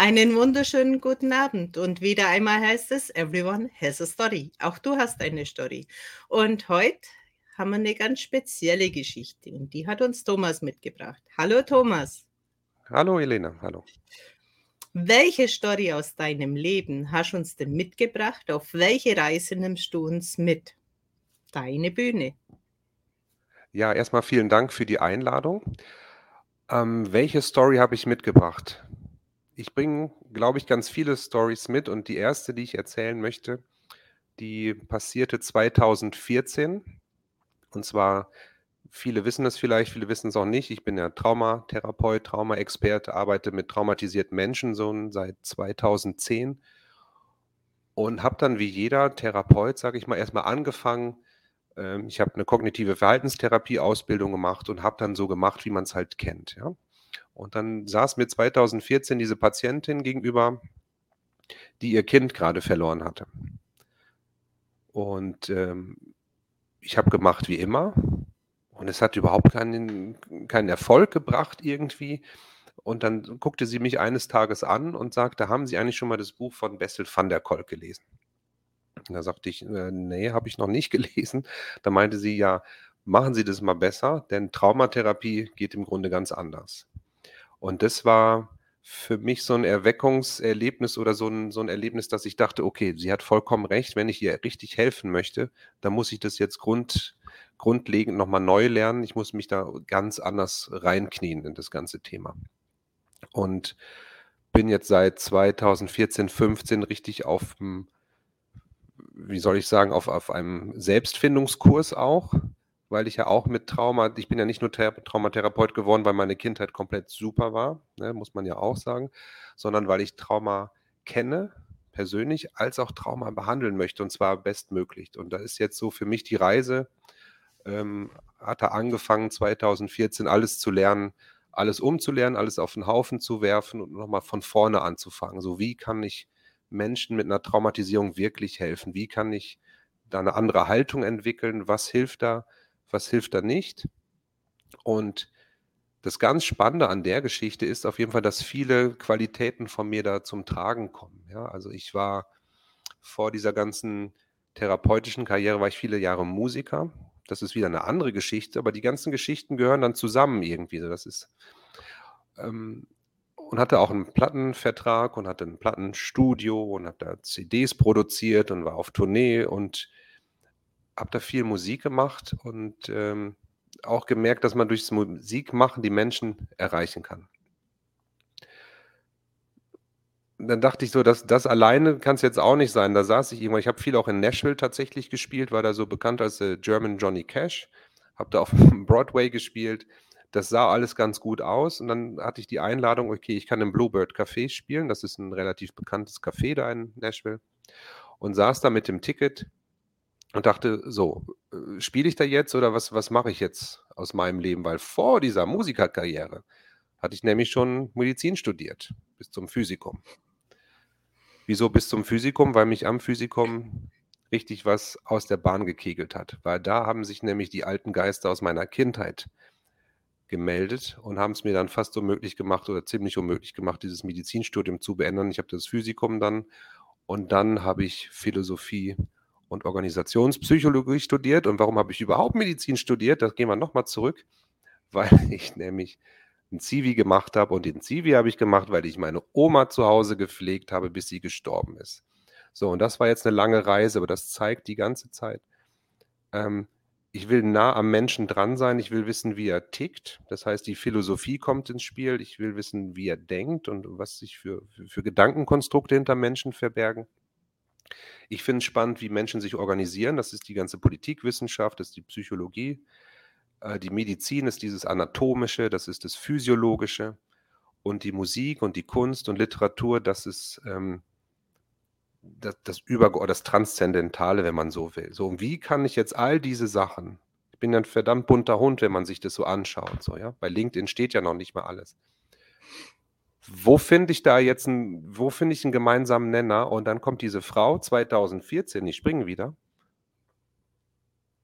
Einen wunderschönen guten Abend und wieder einmal heißt es, everyone has a story. Auch du hast eine Story. Und heute haben wir eine ganz spezielle Geschichte und die hat uns Thomas mitgebracht. Hallo Thomas. Hallo Elena, hallo. Welche Story aus deinem Leben hast du uns denn mitgebracht? Auf welche Reise nimmst du uns mit? Deine Bühne. Ja, erstmal vielen Dank für die Einladung. Ähm, welche Story habe ich mitgebracht? Ich bringe, glaube ich, ganz viele Stories mit und die erste, die ich erzählen möchte, die passierte 2014. Und zwar, viele wissen es vielleicht, viele wissen es auch nicht. Ich bin ja Traumatherapeut, Traumaexperte, arbeite mit traumatisierten Menschen so seit 2010 und habe dann wie jeder Therapeut, sage ich mal, erstmal angefangen, ähm, ich habe eine kognitive Verhaltenstherapie-Ausbildung gemacht und habe dann so gemacht, wie man es halt kennt. Ja? Und dann saß mir 2014 diese Patientin gegenüber, die ihr Kind gerade verloren hatte. Und ähm, ich habe gemacht wie immer. Und es hat überhaupt keinen, keinen Erfolg gebracht irgendwie. Und dann guckte sie mich eines Tages an und sagte, haben Sie eigentlich schon mal das Buch von Bessel van der Kolk gelesen? Da sagte ich, äh, nee, habe ich noch nicht gelesen. Da meinte sie, ja, machen Sie das mal besser, denn Traumatherapie geht im Grunde ganz anders. Und das war für mich so ein Erweckungserlebnis oder so ein, so ein Erlebnis, dass ich dachte, okay, sie hat vollkommen recht, wenn ich ihr richtig helfen möchte, dann muss ich das jetzt grund, grundlegend nochmal neu lernen. Ich muss mich da ganz anders reinknien in das ganze Thema. Und bin jetzt seit 2014, 15 richtig auf dem wie soll ich sagen, auf, auf einem Selbstfindungskurs auch, weil ich ja auch mit Trauma, ich bin ja nicht nur Traumatherapeut geworden, weil meine Kindheit komplett super war, ne, muss man ja auch sagen, sondern weil ich Trauma kenne, persönlich, als auch Trauma behandeln möchte und zwar bestmöglich. Und da ist jetzt so für mich die Reise, ähm, hat er angefangen 2014 alles zu lernen, alles umzulernen, alles auf den Haufen zu werfen und nochmal von vorne anzufangen. So wie kann ich Menschen mit einer Traumatisierung wirklich helfen? Wie kann ich da eine andere Haltung entwickeln? Was hilft da? Was hilft da nicht? Und das ganz Spannende an der Geschichte ist auf jeden Fall, dass viele Qualitäten von mir da zum Tragen kommen. Ja, also ich war vor dieser ganzen therapeutischen Karriere, war ich viele Jahre Musiker. Das ist wieder eine andere Geschichte, aber die ganzen Geschichten gehören dann zusammen irgendwie. Das ist, ähm, und hatte auch einen Plattenvertrag und hatte ein Plattenstudio und hat da CDs produziert und war auf Tournee und habe da viel Musik gemacht und ähm, auch gemerkt, dass man durchs Musikmachen die Menschen erreichen kann. Dann dachte ich so, dass das alleine kann es jetzt auch nicht sein. Da saß ich irgendwann, ich habe viel auch in Nashville tatsächlich gespielt, war da so bekannt als äh, German Johnny Cash, habe da auf Broadway gespielt das sah alles ganz gut aus und dann hatte ich die Einladung, okay, ich kann im Bluebird Café spielen. Das ist ein relativ bekanntes Café da in Nashville. Und saß da mit dem Ticket und dachte, so, äh, spiele ich da jetzt oder was, was mache ich jetzt aus meinem Leben? Weil vor dieser Musikerkarriere hatte ich nämlich schon Medizin studiert, bis zum Physikum. Wieso bis zum Physikum? Weil mich am Physikum richtig was aus der Bahn gekegelt hat. Weil da haben sich nämlich die alten Geister aus meiner Kindheit gemeldet und haben es mir dann fast unmöglich gemacht oder ziemlich unmöglich gemacht, dieses Medizinstudium zu beenden. Ich habe das Physikum dann und dann habe ich Philosophie und Organisationspsychologie studiert. Und warum habe ich überhaupt Medizin studiert? Da gehen wir nochmal zurück, weil ich nämlich ein Zivi gemacht habe und den Zivi habe ich gemacht, weil ich meine Oma zu Hause gepflegt habe, bis sie gestorben ist. So, und das war jetzt eine lange Reise, aber das zeigt die ganze Zeit, ähm, ich will nah am Menschen dran sein, ich will wissen, wie er tickt. Das heißt, die Philosophie kommt ins Spiel, ich will wissen, wie er denkt und was sich für, für, für Gedankenkonstrukte hinter Menschen verbergen. Ich finde es spannend, wie Menschen sich organisieren. Das ist die ganze Politikwissenschaft, das ist die Psychologie. Äh, die Medizin ist dieses Anatomische, das ist das Physiologische. Und die Musik und die Kunst und Literatur, das ist ähm, das, das Über das Transzendentale, wenn man so will. So, und wie kann ich jetzt all diese Sachen, ich bin ja ein verdammt bunter Hund, wenn man sich das so anschaut, so, ja. Bei LinkedIn steht ja noch nicht mal alles. Wo finde ich da jetzt ein, wo finde ich einen gemeinsamen Nenner? Und dann kommt diese Frau 2014, ich springe wieder,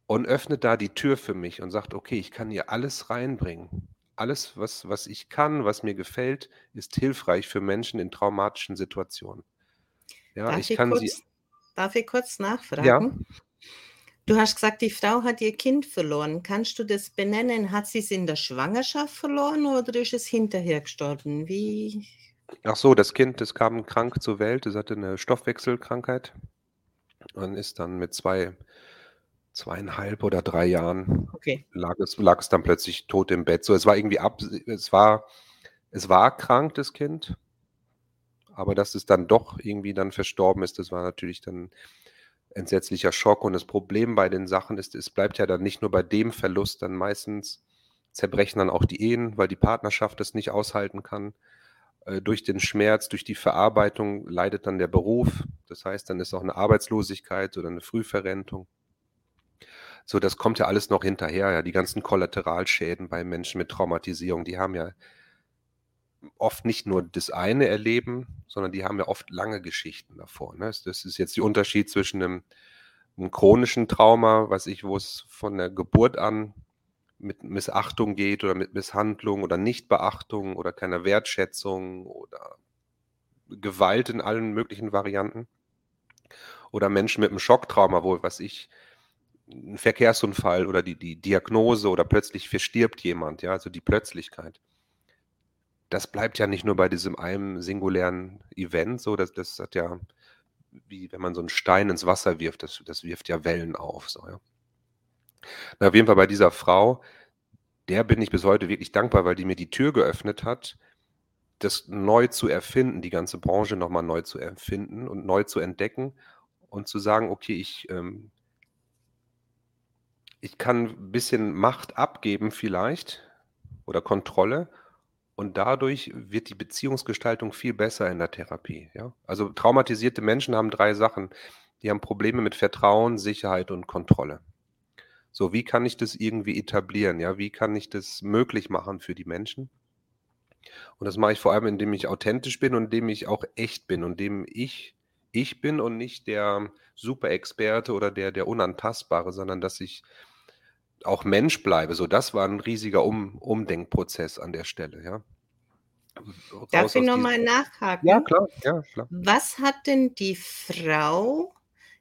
und öffnet da die Tür für mich und sagt, okay, ich kann hier alles reinbringen. alles, was, was ich kann, was mir gefällt, ist hilfreich für Menschen in traumatischen Situationen. Ja, Darf ich kann sie. kurz darf ich kurz Ja, nachfragen? Du hast gesagt, die Frau hat ihr Kind verloren. Kannst du das benennen? Hat sie es in der Schwangerschaft verloren oder ist es hinterher gestorben? Wie ach so, das Kind, das kam krank zur Welt, es hatte eine Stoffwechselkrankheit und ist dann mit zwei, zweieinhalb oder drei Jahren Okay. lag es, lag es dann plötzlich tot im Bett. So, es war irgendwie ab, es war, es war krank, das Kind, aber dass es dann doch irgendwie dann verstorben ist, das war natürlich dann entsetzlicher Schock. Und das Problem bei den Sachen ist, es bleibt ja dann nicht nur bei dem Verlust, dann meistens zerbrechen dann auch die Ehen, weil die Partnerschaft das nicht aushalten kann. Äh, durch den Schmerz, durch die Verarbeitung leidet dann der Beruf. Das heißt, dann ist auch eine Arbeitslosigkeit oder eine Frühverrentung. So, das kommt ja alles noch hinterher. Ja, die ganzen Kollateralschäden bei Menschen mit Traumatisierung, die haben ja oft nicht nur das eine erleben, sondern die haben ja oft lange Geschichten davor. Ne? Das ist jetzt der Unterschied zwischen einem, einem chronischen Trauma, was ich, wo es von der Geburt an mit Missachtung geht oder mit Misshandlung oder Nichtbeachtung oder keiner Wertschätzung oder Gewalt in allen möglichen Varianten. Oder Menschen mit einem Schocktrauma, wo, was ich, ein Verkehrsunfall oder die, die Diagnose oder plötzlich verstirbt jemand, ja, also die Plötzlichkeit das bleibt ja nicht nur bei diesem einem singulären Event so, das, das hat ja, wie wenn man so einen Stein ins Wasser wirft, das, das wirft ja Wellen auf. So, ja. Na, auf jeden Fall bei dieser Frau, der bin ich bis heute wirklich dankbar, weil die mir die Tür geöffnet hat, das neu zu erfinden, die ganze Branche nochmal neu zu erfinden und neu zu entdecken und zu sagen, okay, ich, ähm, ich kann ein bisschen Macht abgeben vielleicht oder Kontrolle und dadurch wird die Beziehungsgestaltung viel besser in der Therapie, ja? Also, traumatisierte Menschen haben 3 Sachen. Die haben Probleme mit Vertrauen, Sicherheit und Kontrolle. So, wie kann ich das irgendwie etablieren, ja? Wie kann ich das möglich machen für die Menschen? Und das mache ich vor allem, indem ich authentisch bin und indem ich auch echt bin und indem ich ich bin und nicht der Superexperte oder der der Unantastbare, sondern dass ich auch Mensch bleibe. So, das war ein riesiger Um Umdenkprozess an der Stelle, ja. Darf Raus ich aus noch diesem mal Ja, nachhaken? klar, ja, klar. Was hat denn die Frau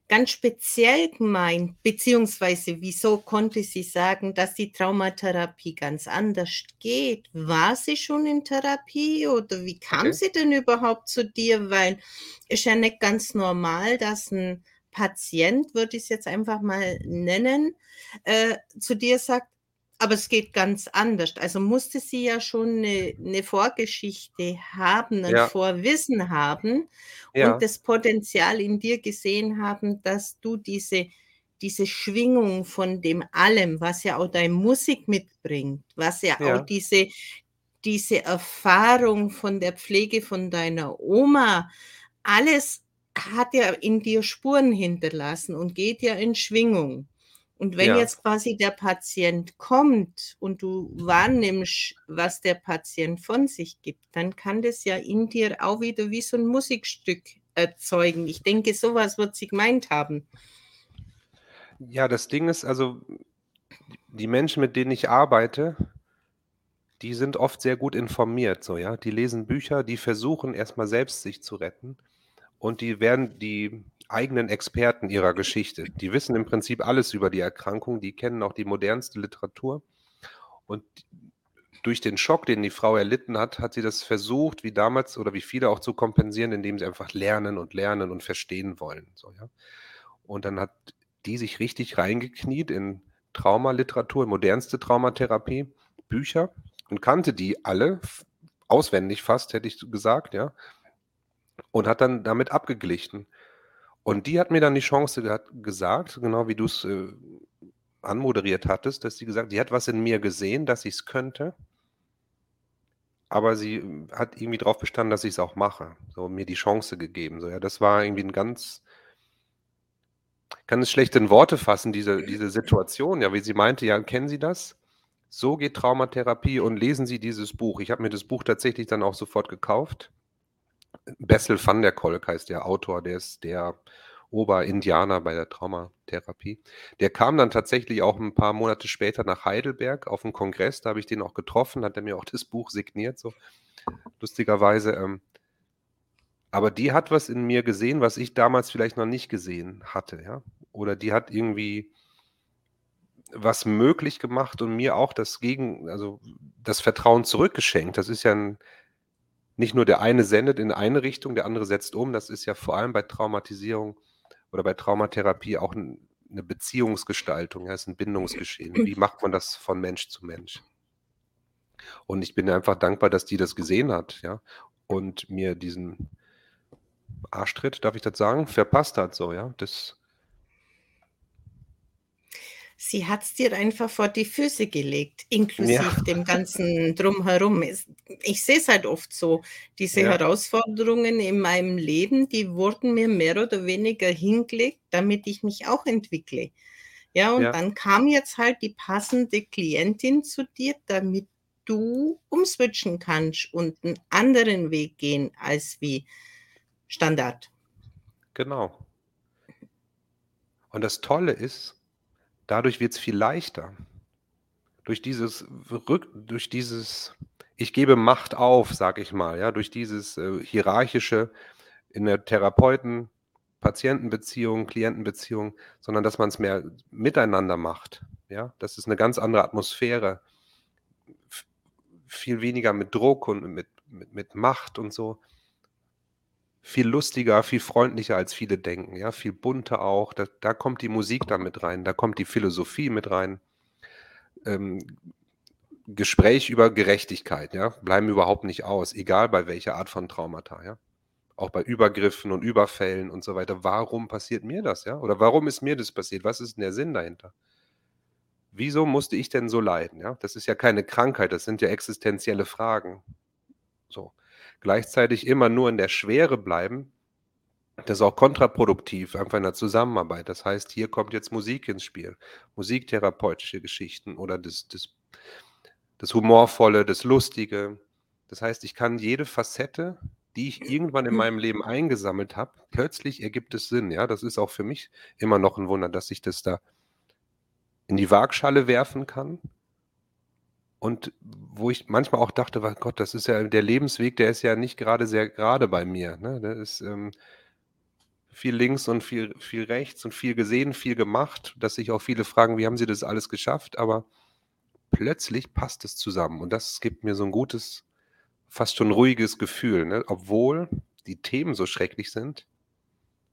ganz speziell gemeint, beziehungsweise wieso konnte sie sagen, dass die Traumatherapie ganz anders geht? War sie schon in Therapie oder wie kam Okay. sie denn überhaupt zu dir? Weil ist ja nicht ganz normal, dass ein Patient, würde ich es jetzt einfach mal nennen, äh, zu dir sagt: „Aber es geht ganz anders.“ Also, musste sie ja schon 'ne 'ne Vorgeschichte haben, 'n Ja. Vorwissen haben Ja. und das Potenzial in dir gesehen haben, dass du diese diese Schwingung von dem Allem, was ja auch deine Musik mitbringt, was ja auch Ja. diese diese Erfahrung von der Pflege von deiner Oma, alles hat ja in dir Spuren hinterlassen und geht ja in Schwingung. Und wenn Ja. jetzt quasi der Patient kommt und du wahrnimmst, was der Patient von sich gibt, dann kann das ja in dir auch wieder wie so 'n Musikstück erzeugen. Ich denke, so was wird sie gemeint haben. Ja, das Ding ist, also, die Menschen, mit denen ich arbeite, die sind oft sehr gut informiert so, ja. Die lesen Bücher, die versuchen erst mal selbst sich zu retten und die werden die eigenen Experten ihrer Geschichte. Die wissen im Prinzip alles über die Erkrankung, die kennen auch die modernste Literatur. Und durch den Schock, den die Frau erlitten hat, hat sie das versucht, wie damals oder wie viele auch zu kompensieren, indem sie einfach lernen und lernen und verstehen wollen, so, ja. Und dann hat die sich richtig reingekniet in Traumaliteratur, modernste Traumatherapie, Bücher und kannte die alle auswendig fast, hätte ich gesagt, ja. Und hat dann damit abgeglichen. Und die hat mir dann die Chance gesagt, genau wie du's, äh, anmoderiert hattest, dass sie gesagt die hat was in mir gesehen, dass ich's könnte aber sie, hm, hat irgendwie drauf bestanden, dass ich's auch mache, so mir die Chance gegeben, so, ja. Das war irgendwie 'n ganz kann es schlecht in Worte fassen, diese diese Situation, ja, wie sie meinte: „Ja, kennen Sie das? So geht Traumatherapie und lesen Sie dieses Buch.“ Ich habe mir das Buch tatsächlich dann auch sofort gekauft. Bessel van der Kolk heißt der Autor, der ist der Oberindianer bei der Traumatherapie. Der kam dann tatsächlich auch ein paar Monate später nach Heidelberg auf 'n Kongress, da habe ich den auch getroffen, hat er mir auch das Buch signiert so, lustigerweise, ähm. Aber die hat was in mir gesehen, was ich damals vielleicht noch nicht gesehen hatte, ja? Oder die hat irgendwie was möglich gemacht und mir auch das Gegen also, das Vertrauen zurückgeschenkt. Das ist ja 'n nicht nur der eine sendet in eine Richtung, der andere setzt um. Das ist ja vor allem bei Traumatisierung oder bei Traumatherapie auch 'n 'ne Beziehungsgestaltung, ja, ist 'n Bindungsgeschehen. Wie macht man das von Mensch zu Mensch? Und ich bin einfach dankbar, dass die das gesehen hat, ja, und mir diesen Arschtritt, darf ich das sagen, verpasst hat so, ja. Das Sie hat's dir einfach vor die Füße gelegt, inklusive Ja. dem ganzen Drumherum. Es ich sehe es halt oft so, diese Ja. Herausforderungen in meinem Leben, die wurden mir mehr oder weniger hingelegt, damit ich mich auch entwickle. Ja, und Ja. dann kam jetzt halt die passende Klientin zu dir, damit du umswitchen kannst und 'n anderen Weg gehen als wie Standard. Genau. Und das Tolle ist, dadurch wird's viel leichter. Durch dieses durch dieses ich gebe Macht auf, sage ich mal, ja, durch dieses, äh, Hierarchische in der Therapeuten-Patienten-Beziehung, Klientenbeziehung, sondern dass man's mehr miteinander macht, ja? Das ist 'ne ganz andere Atmosphäre. V viel weniger mit Druck und mit mit mit Macht und so. Viel lustiger, viel freundlicher, als viele denken, ja, viel bunter auch. Da da kommt die Musik dann mit rein, da kommt die Philosophie mit rein. Ähm, Gespräch über Gerechtigkeit, ja, bleiben überhaupt nicht aus, egal bei welcher Art von Traumata, ja? Auch bei Übergriffen und Überfällen und so weiter. Warum passiert mir das, ja? Oder warum ist mir das passiert? Was ist 'n der Sinn dahinter? Wieso musste ich denn so leiden, ja? Das ist ja keine Krankheit, das sind ja existenzielle Fragen. So. Gleichzeitig immer nur in der Schwere bleiben, das ist auch kontraproduktiv, einfach in der Zusammenarbeit. Das heißt, hier kommt jetzt Musik ins Spiel, musiktherapeutische Geschichten oder das das das Humorvolle, das Lustige. Das heißt, ich kann jede Facette, die ich irgendwann in meinem Leben eingesammelt habe plötzlich ergibt es Sinn, ja? Das ist auch für mich immer noch 'n Wunder, dass ich das da in die Waagschale werfen kann. Und wo ich manchmal auch dachte: „Mein Gott, das ist ja der Lebensweg, der ist ja nicht grade sehr gerade bei mir“, ne? Der ist, ähm viel links und viel viel rechts und viel gesehen, viel gemacht, dass sich auch viele fragen: „Wie haben Sie das alles geschafft?“ Aber plötzlich passt es zusammen und das gibt mir so 'n gutes, fast schon ruhiges Gefühl, ne? Obwohl die Themen so schrecklich sind,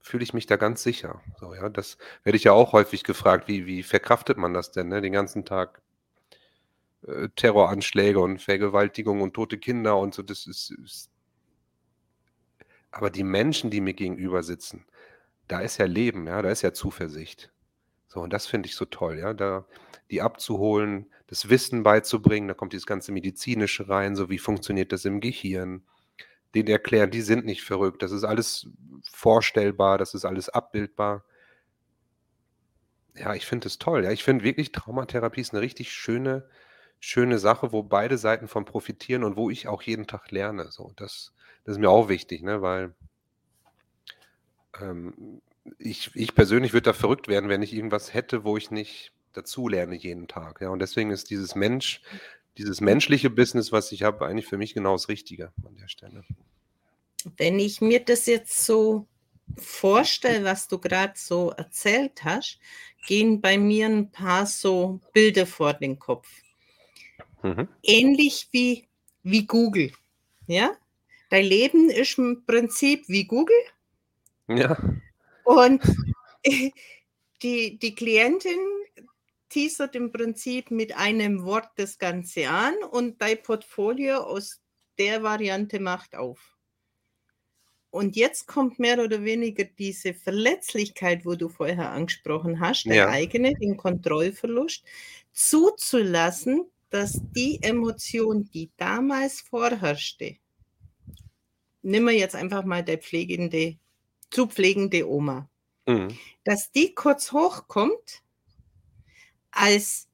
fühle ich mich da ganz sicher, so, ja? Das werde ich ja auch häufig gefragt: „Wie wie verkraftet man das denn, ne, den ganzen Tag?“ Äh, Terroranschläge und Vergewaltigung und tote Kinder und so, das ist ist aber die Menschen, die mir gegenüber sitzen, da ist ja Leben, ja, da ist ja Zuversicht. So, und das finde ich so toll, ja, da die abzuholen, das Wissen beizubringen, da kommt dieses ganze Medizinische rein, so wie funktioniert das im Gehirn, denen erklären, die sind nicht verrückt, das ist alles vorstellbar, das ist alles abbildbar. Ja, ich finde das toll, ja. Ich finde wirklich, Traumatherapie ist 'ne richtig schöne schöne Sache, wo beide Seiten von profitieren und wo ich auch jeden Tag lerne, so. Das das ist mir auch wichtig, ne, weil ähm, ich ich persönlich würde da verrückt werden, wenn ich irgendwas hätte, wo ich nicht dazulerne jeden Tag, ja? Und deswegen ist dieses Mensch dieses menschliche Business, was ich habe, eigentlich für mich genau das Richtige an der Stelle. Wenn ich mir das jetzt so vorstelle, was du grad so erzählt hast, gehen bei mir 'n paar so Bilder vor den Kopf. Mhm. Ähnlich wie wie Google, ja? Dein Leben ist im Prinzip wie Google Ja. und die die Klientin teasert im Prinzip mit einem Wort das Ganze an und dein Portfolio aus der Variante macht auf. Und jetzt kommt mehr oder weniger diese Verletzlichkeit, wo du vorher angesprochen hast, Ja. eigene, den Kontrollverlust, zuzulassen, dass die Emotion, die damals vorherrschte nimm mir jetzt einfach mal deine pflegende zu pflegende Oma, Mhm. dass die kurz hochkommt als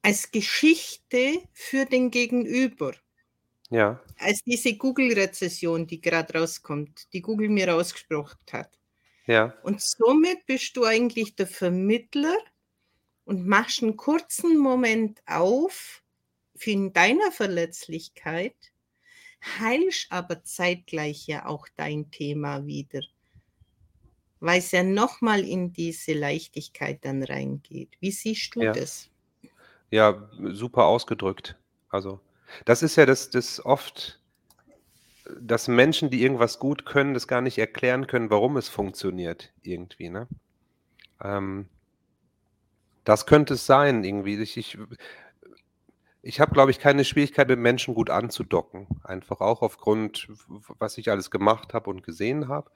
als Geschichte für den Gegenüber. Ja. Als diese Google-Rezession, die grad rauskommt, die Google mir rausgespuckt hat. Ja. Und somit bist du eigentlich der Vermittler und machst einen kurzen Moment auf für in deiner Verletzlichkeit, heilst aber zeitgleich ja auch dein Thema wieder, weil es ja nochmal in diese Leichtigkeit dann reingeht. Wie siehst du Ja. das? Ja, super ausgedrückt. Also, das ist ja das das oft dass Menschen, die irgendwas gut können, das gar nicht erklären können, warum es funktioniert irgendwie, ne? Ähm das könnte es sein irgendwie. Ich ich ich habe, glaube ich, keine Schwierigkeit, mit Menschen gut anzudocken. Einfach auch aufgrund, was ich alles gemacht habe und gesehen habe.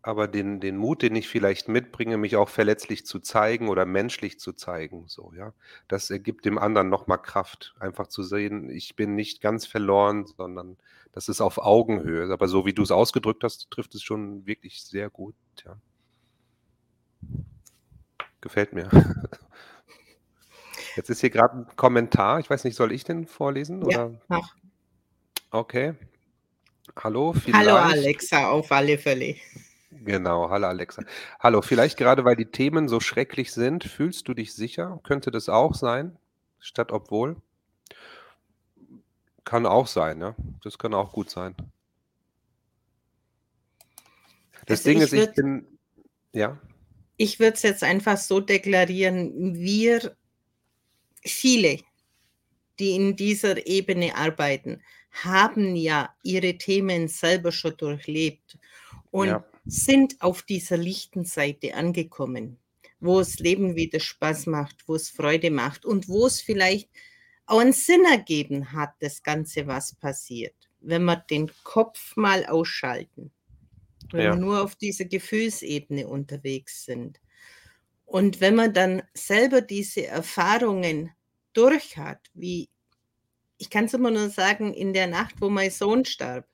Aber den den Mut, den ich vielleicht mitbringe, mich auch verletzlich zu zeigen oder menschlich zu zeigen, so, ja, das, äh, gibt dem anderen noch mal Kraft, einfach zu sehen, ich bin nicht ganz verloren, sondern das ist auf Augenhöhe. Aber so wie du's ausgedrückt hast, trifft es schon wirklich sehr gut, ja. Gefällt mir. Jetzt ist hier grad 'n Kommentar. Ich weiß nicht, soll ich den vorlesen Ja, oder? mach. Okay. Hallo, Hallo vielleicht Alexa, auf alle Fälle. Genau, hallo Alexa. Hallo, vielleicht gerade, weil die Themen so schrecklich sind, fühlst du dich sicher? Könnte das auch sein, statt obwohl? Kann auch sein, ja. Das kann auch gut sein. Das Also, Ding ist, ich bin ja? Ich würde es jetzt einfach so deklarieren, wir viele, die in dieser Ebene arbeiten, haben ja ihre Themen selber schon durchlebt und Ja. sind auf dieser lichten Seite angekommen, wo's Leben wieder Spaß macht, wo's Freude macht und wo's vielleicht auch 'n Sinn ergeben hat, das Ganze, was passiert, wenn wir den Kopf mal ausschalten, wenn wir Ja. nur auf dieser Gefühlsebene unterwegs sind. Und wenn man dann selber diese Erfahrungen durch hat, wie ich kann's immer nur sagen, in der Nacht, wo mein Sohn starb.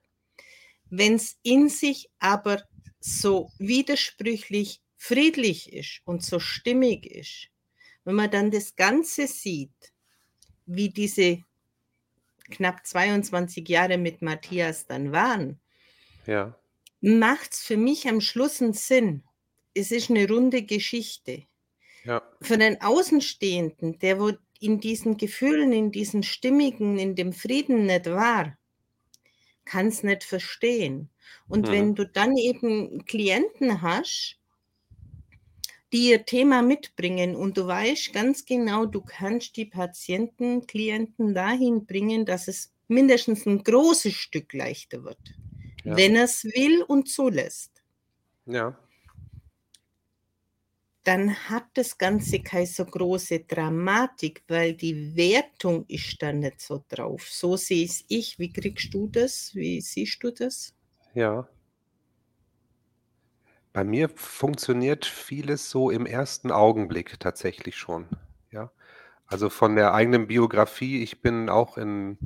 Wenn's in sich aber so widersprüchlich friedlich ist und so stimmig ist, wenn man dann das Ganze sieht, wie diese knapp 22 Jahre mit Matthias dann waren Ja. Macht's für mich am Schluss 'n Sinn. Es ist 'ne runde Geschichte. Ja. Für den Außenstehenden, der wo in diesen Gefühlen, in diesen Stimmigen, in dem Frieden nicht war kann's nicht verstehen. Und Mhm. wenn du dann eben Klienten hast die ihr Thema mitbringen und du weißt ganz genau, du kannst die Patienten, Klienten dahin bringen, dass es mindestens 'n großes Stück leichter wird, Ja. wenn er's will und zulässt. Ja. Dann hat das Ganze keine so große Dramatik, weil die Wertung ist da nicht so drauf. So sehe es ich. Wie kriegst du das? Wie siehst du das? Ja. Bei mir funktioniert vieles so im ersten Augenblick tatsächlich schon, ja. Also, von der eigenen Biografie, ich bin auch in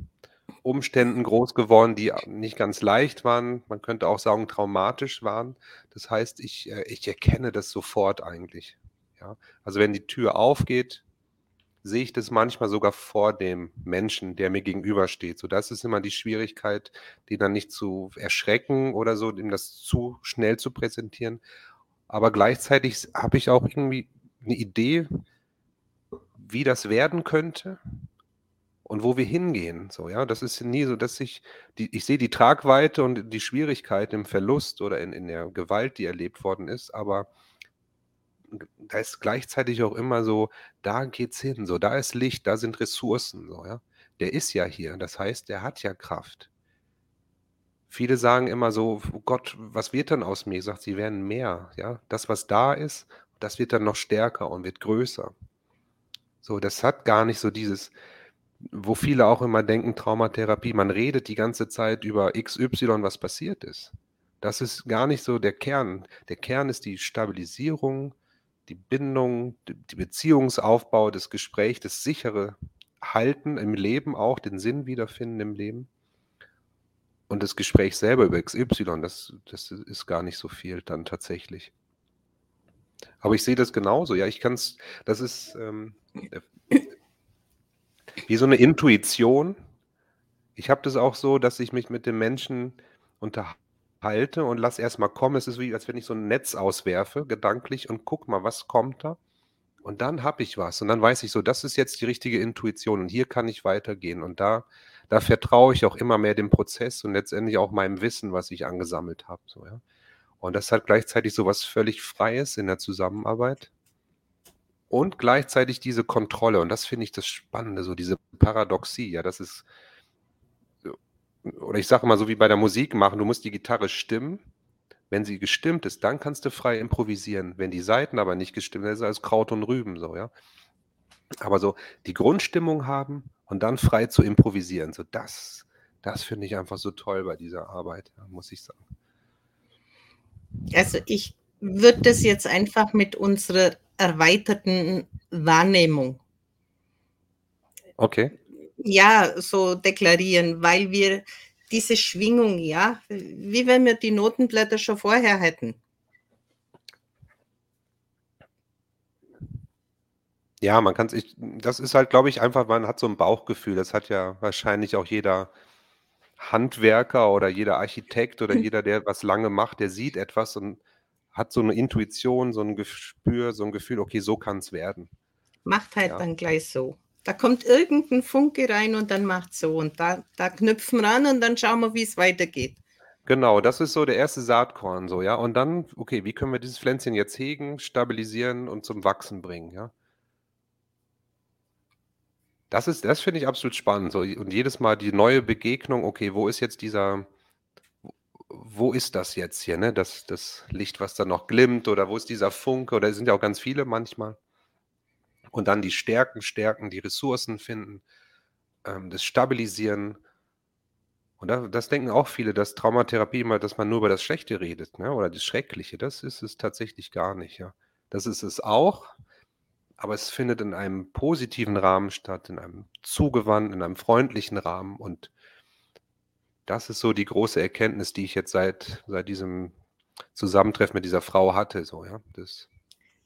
Umständen groß geworden, die nicht ganz leicht waren. Man könnte auch sagen, traumatisch waren. Das heißt, ich äh, ich erkenne das sofort eigentlich, ja. Also, wenn die Tür aufgeht, sehe ich das manchmal sogar vor dem Menschen, der mir gegenübersteht. So, das ist immer die Schwierigkeit, den dann nicht zu erschrecken oder so, dem das zu schnell zu präsentieren. Aber gleichzeitig habe ich auch irgendwie 'ne Idee wie das werden könnte und wo wir hingehen, so, ja? Das ist nie so, dass ich die ich sehe die Tragweite und die Schwierigkeit im Verlust oder in in der Gewalt, die erlebt worden ist, aber da ist gleichzeitig auch immer so: „Da geht's hin, so, da ist Licht, da sind Ressourcen“, so, ja? Der ist ja hier, das heißt, der hat ja Kraft. Viele sagen immer so: „Oh Gott, was wird dann aus mir?“ Ich sage: „Sie werden mehr“, ja? Das, was da ist, das wird dann noch stärker und wird größer. So, das hat gar nicht so dieses wo viele auch immer denken, Traumatherapie, man redet die ganze Zeit über XY, was passiert ist. Das ist gar nicht so der Kern. Der Kern ist die Stabilisierung, die Bindung, die Beziehungsaufbau, das Gespräch, das sichere Halten im Leben auch, den Sinn wiederfinden im Leben. Und das Gespräch selber über XY, das das ist gar nicht so viel dann tatsächlich. Aber ich sehe das genauso. Ja, ich kann's das ist, ähm, äh wie so 'ne Intuition. Ich habe das auch so, dass ich mich mit den Menschen unterhalte halte und lass erst mal kommen. Es ist wie, als wenn ich so 'n Netz auswerfe gedanklich und gucke mal, was kommt da? Und dann habe ich was. Und dann weiß ich so, das ist jetzt die richtige Intuition und hier kann ich weitergehen. Und da da vertraue ich auch immer mehr dem Prozess und letztendlich auch meinem Wissen, was ich angesammelt habe, so, ja. Und das hat gleichzeitig so was völlig Freies in der Zusammenarbeit und gleichzeitig diese Kontrolle. Und das finde ich das Spannende, so diese Paradoxie, ja, das ist oder ich sage mal so wie bei der Musik machen, du musst die Gitarre stimmen. Wenn sie gestimmt ist, dann kannst du frei improvisieren. Wenn die Saiten aber nicht gestimmt sind, ist alles Kraut und Rüben so, ja. Aber so die Grundstimmung haben und dann frei zu improvisieren, so das das finde ich einfach so toll bei dieser Arbeit, muss ich sagen. Also, ich würde das jetzt einfach mit unserer erweiterten Wahrnehmung Okay. ja, so deklarieren, weil wir diese Schwingung, ja, wie wenn wir die Notenblätter schon vorher hätten. Ja, man kann's ich das ist halt, glaube ich, einfach man hat so 'n Bauchgefühl. Das hat ja wahrscheinlich auch jeder Handwerker oder jeder Architekt oder jeder, der was lange macht, der sieht etwas und hat so 'ne Intuition, so 'n Gespür, so 'n Gefühl: „Okay, so kann's werden.“ Macht halt Ja. dann gleich so. Da kommt irgend 'n Funke rein und dann macht's so und da da knüpfen wir an und dann schauen wir, wie's weitergeht. Genau, das ist so der erste Saatkorn so, ja. Und dann, okay, wie können wir dieses Pflänzchen jetzt hegen, stabilisieren und zum Wachsen bringen, ja? Das ist das finde ich absolut spannend so und jedes Mal die neue Begegnung, okay, wo ist jetzt dieser wo ist das jetzt hier, ne, das das Licht, was da noch glimmt oder wo ist dieser Funke oder es sind ja auch ganz viele manchmal. Und dann die Stärken stärken, die Ressourcen finden, ähm, das Stabilisieren. Und da das denken auch viele, dass Traumatherapie immer dass man nur über das Schlechte redet, ne, oder das Schreckliche. Das ist es tatsächlich gar nicht, ja. Das ist es auch, aber es findet in einem positiven Rahmen statt, in einem zugewandten, in einem freundlichen Rahmen und das ist so die große Erkenntnis, die ich jetzt seit seit diesem Zusammentreffen mit dieser Frau hatte so, ja, das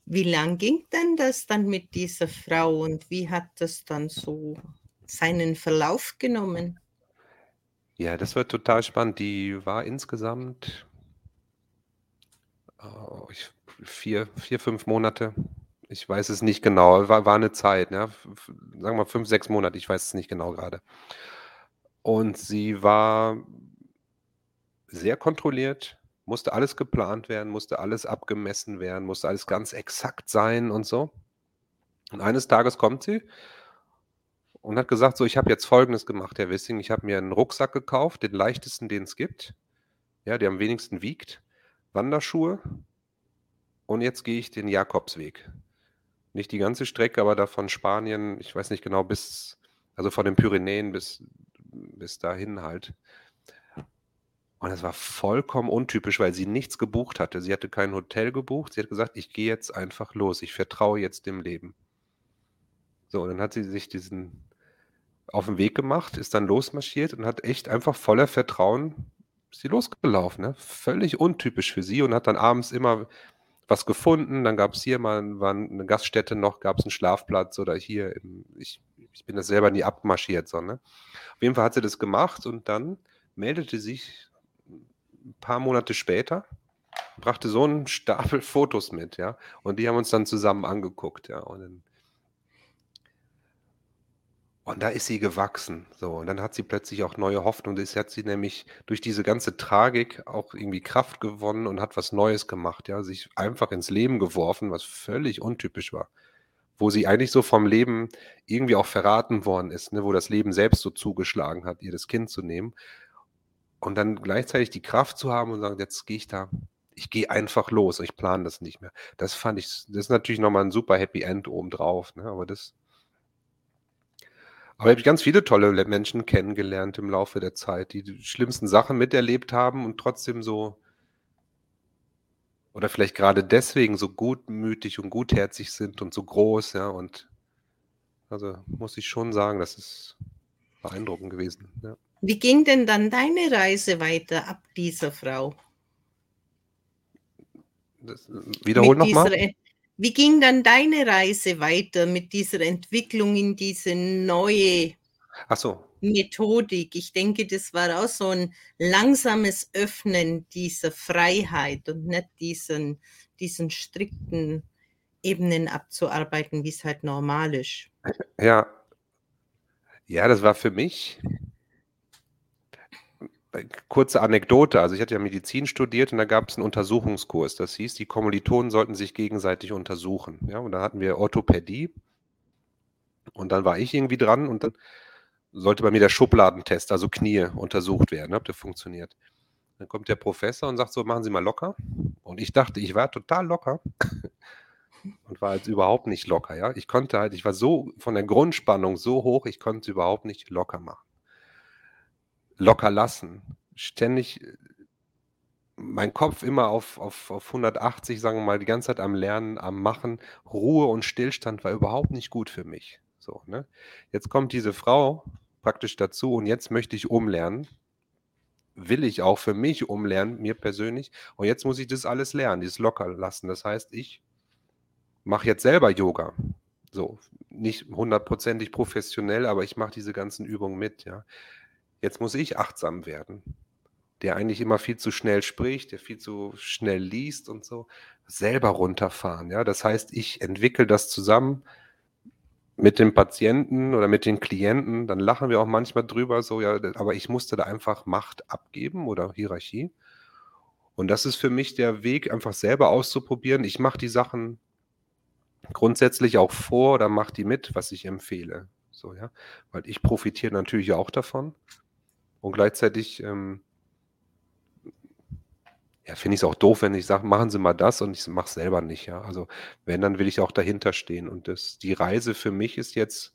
Wie lang ging denn das dann mit dieser Frau und wie hat das dann so seinen Verlauf genommen? Ja, das war total spannend. Die war insgesamt oh, ich 4 4, 5 Monate. Ich weiß es nicht genau. War war 'ne Zeit, ne? Sagen wir mal 5, 6 Monate, ich weiß es nicht genau grade. Und sie war sehr kontrolliert, musste alles geplant werden, musste alles abgemessen werden, musste alles ganz exakt sein und so. Und eines Tages kommt sie und hat gesagt: „So, ich habe jetzt Folgendes gemacht, Herr Wissing. Ich habe mir 'n Rucksack gekauft, den leichtesten, den's gibt, ja, der am wenigsten wiegt, Wanderschuhe und jetzt gehe ich den Jakobsweg.“ Nicht die ganze Strecke, aber da von Spanien, ich weiß nicht genau, bis also von den Pyrenäen bis bis dahin halt. Und das war vollkommen untypisch, weil sie nichts gebucht hatte. Sie hatte kein Hotel gebucht. Sie hat gesagt: „Ich gehe jetzt einfach los. Ich vertraue jetzt dem Leben.“ So, und dann hat sie sich diesen auf 'n Weg gemacht, ist dann losmarschiert und hat echt einfach voller Vertrauen sie losgelaufen, ne? Völlig untypisch für sie und hat dann abends immer was gefunden. Dann gab's hier mal war 'ne Gaststätte noch, gab's 'n Schlafplatz oder hier im ich ich bin da selber nie abmarschiert so, ne? Auf jeden Fall hat sie das gemacht und dann meldete sich 'n paar Monate später, brachte so 'n Stapel Fotos mit, ja, und die haben uns dann zusammen angeguckt, ja, und dann und da ist sie gewachsen, so. Und dann hat sie plötzlich auch neue Hoffnung. Das hat sie nämlich durch diese ganze Tragik auch irgendwie Kraft gewonnen und hat was Neues gemacht, ja, sich einfach ins Leben geworfen, was völlig untypisch war. Wo sie eigentlich so vom Leben irgendwie auch verraten worden ist, ne, wo das Leben selbst so zugeschlagen hat, ihr das Kind zu nehmen. Und dann gleichzeitig die Kraft zu haben und sagen: „Jetzt gehe ich da ich gehe einfach los, ich plane das nicht mehr.“ Das fand ich das ist natürlich noch mal 'n super Happy End obendrauf, ne, aber das aber habe ich ganz viele tolle le Menschen kennengelernt im Laufe der Zeit, die die schlimmsten Sachen miterlebt haben und trotzdem so oder vielleicht grade deswegen so gutmütig und gutherzig sind und so groß, ja, und also, muss ich schon sagen, das ist beeindruckend gewesen, ja. Wie ging denn dann deine Reise weiter ab dieser Frau? Das wiederhole Mit noch mal. dieser En wie ging dann deine Reise weiter mit dieser Entwicklung in diese neue Ach so. Methodik. Ich denke, das war auch so ein langsames Öffnen dieser Freiheit und nicht diesen, diesen strikten Ebenen abzuarbeiten, wie es halt normal ist. Ja. Ja, das war für mich kurze Anekdote. Also ich hatte ja Medizin studiert und da gab es einen Untersuchungskurs. Das hieß, die Kommilitonen sollten sich gegenseitig untersuchen. Ja, und da hatten wir Orthopädie. Und dann war ich irgendwie dran und dann sollte bei mir der Schubladentest, also Knie, untersucht werden, ob der funktioniert. Dann kommt der Professor und sagt so, machen Sie mal locker. Und ich dachte, ich war total locker und war jetzt überhaupt nicht locker, ja. Ich konnte halt, ich war so von der Grundspannung so hoch, ich konnte es überhaupt nicht locker machen. Locker lassen. Ständig mein Kopf immer auf, auf, auf 180, sagen wir mal, die ganze Zeit am Lernen, am Machen. Ruhe und Stillstand war überhaupt nicht gut für mich. So, ne? Jetzt kommt diese Frau praktisch dazu und jetzt möchte ich umlernen. Will ich auch für mich umlernen, mir persönlich. Und jetzt muss ich das alles lernen, dieses locker lassen. Das heißt, ich mache jetzt selber Yoga. So, nicht hundertprozentig professionell, aber ich mache diese ganzen Übungen mit, ja. Jetzt muss ich achtsam werden, der eigentlich immer viel zu schnell spricht, der viel zu schnell liest und so, selber runterfahren, ja. Das heißt, ich entwickle das zusammen mit dem Patienten oder mit den Klienten, dann lachen wir auch manchmal drüber, so, ja, aber ich musste da einfach Macht abgeben oder Hierarchie. Und das ist für mich der Weg, einfach selber auszuprobieren. Ich mache die Sachen grundsätzlich auch vor oder mache die mit, was ich empfehle. So, ja. Weil ich profitiere natürlich auch davon. Und gleichzeitig ähm, ja, finde ich es auch doof, wenn ich sage, machen Sie mal das und ich mache es selber nicht. Ja. Also wenn, dann will ich auch dahinter stehen. Und das, die Reise für mich ist jetzt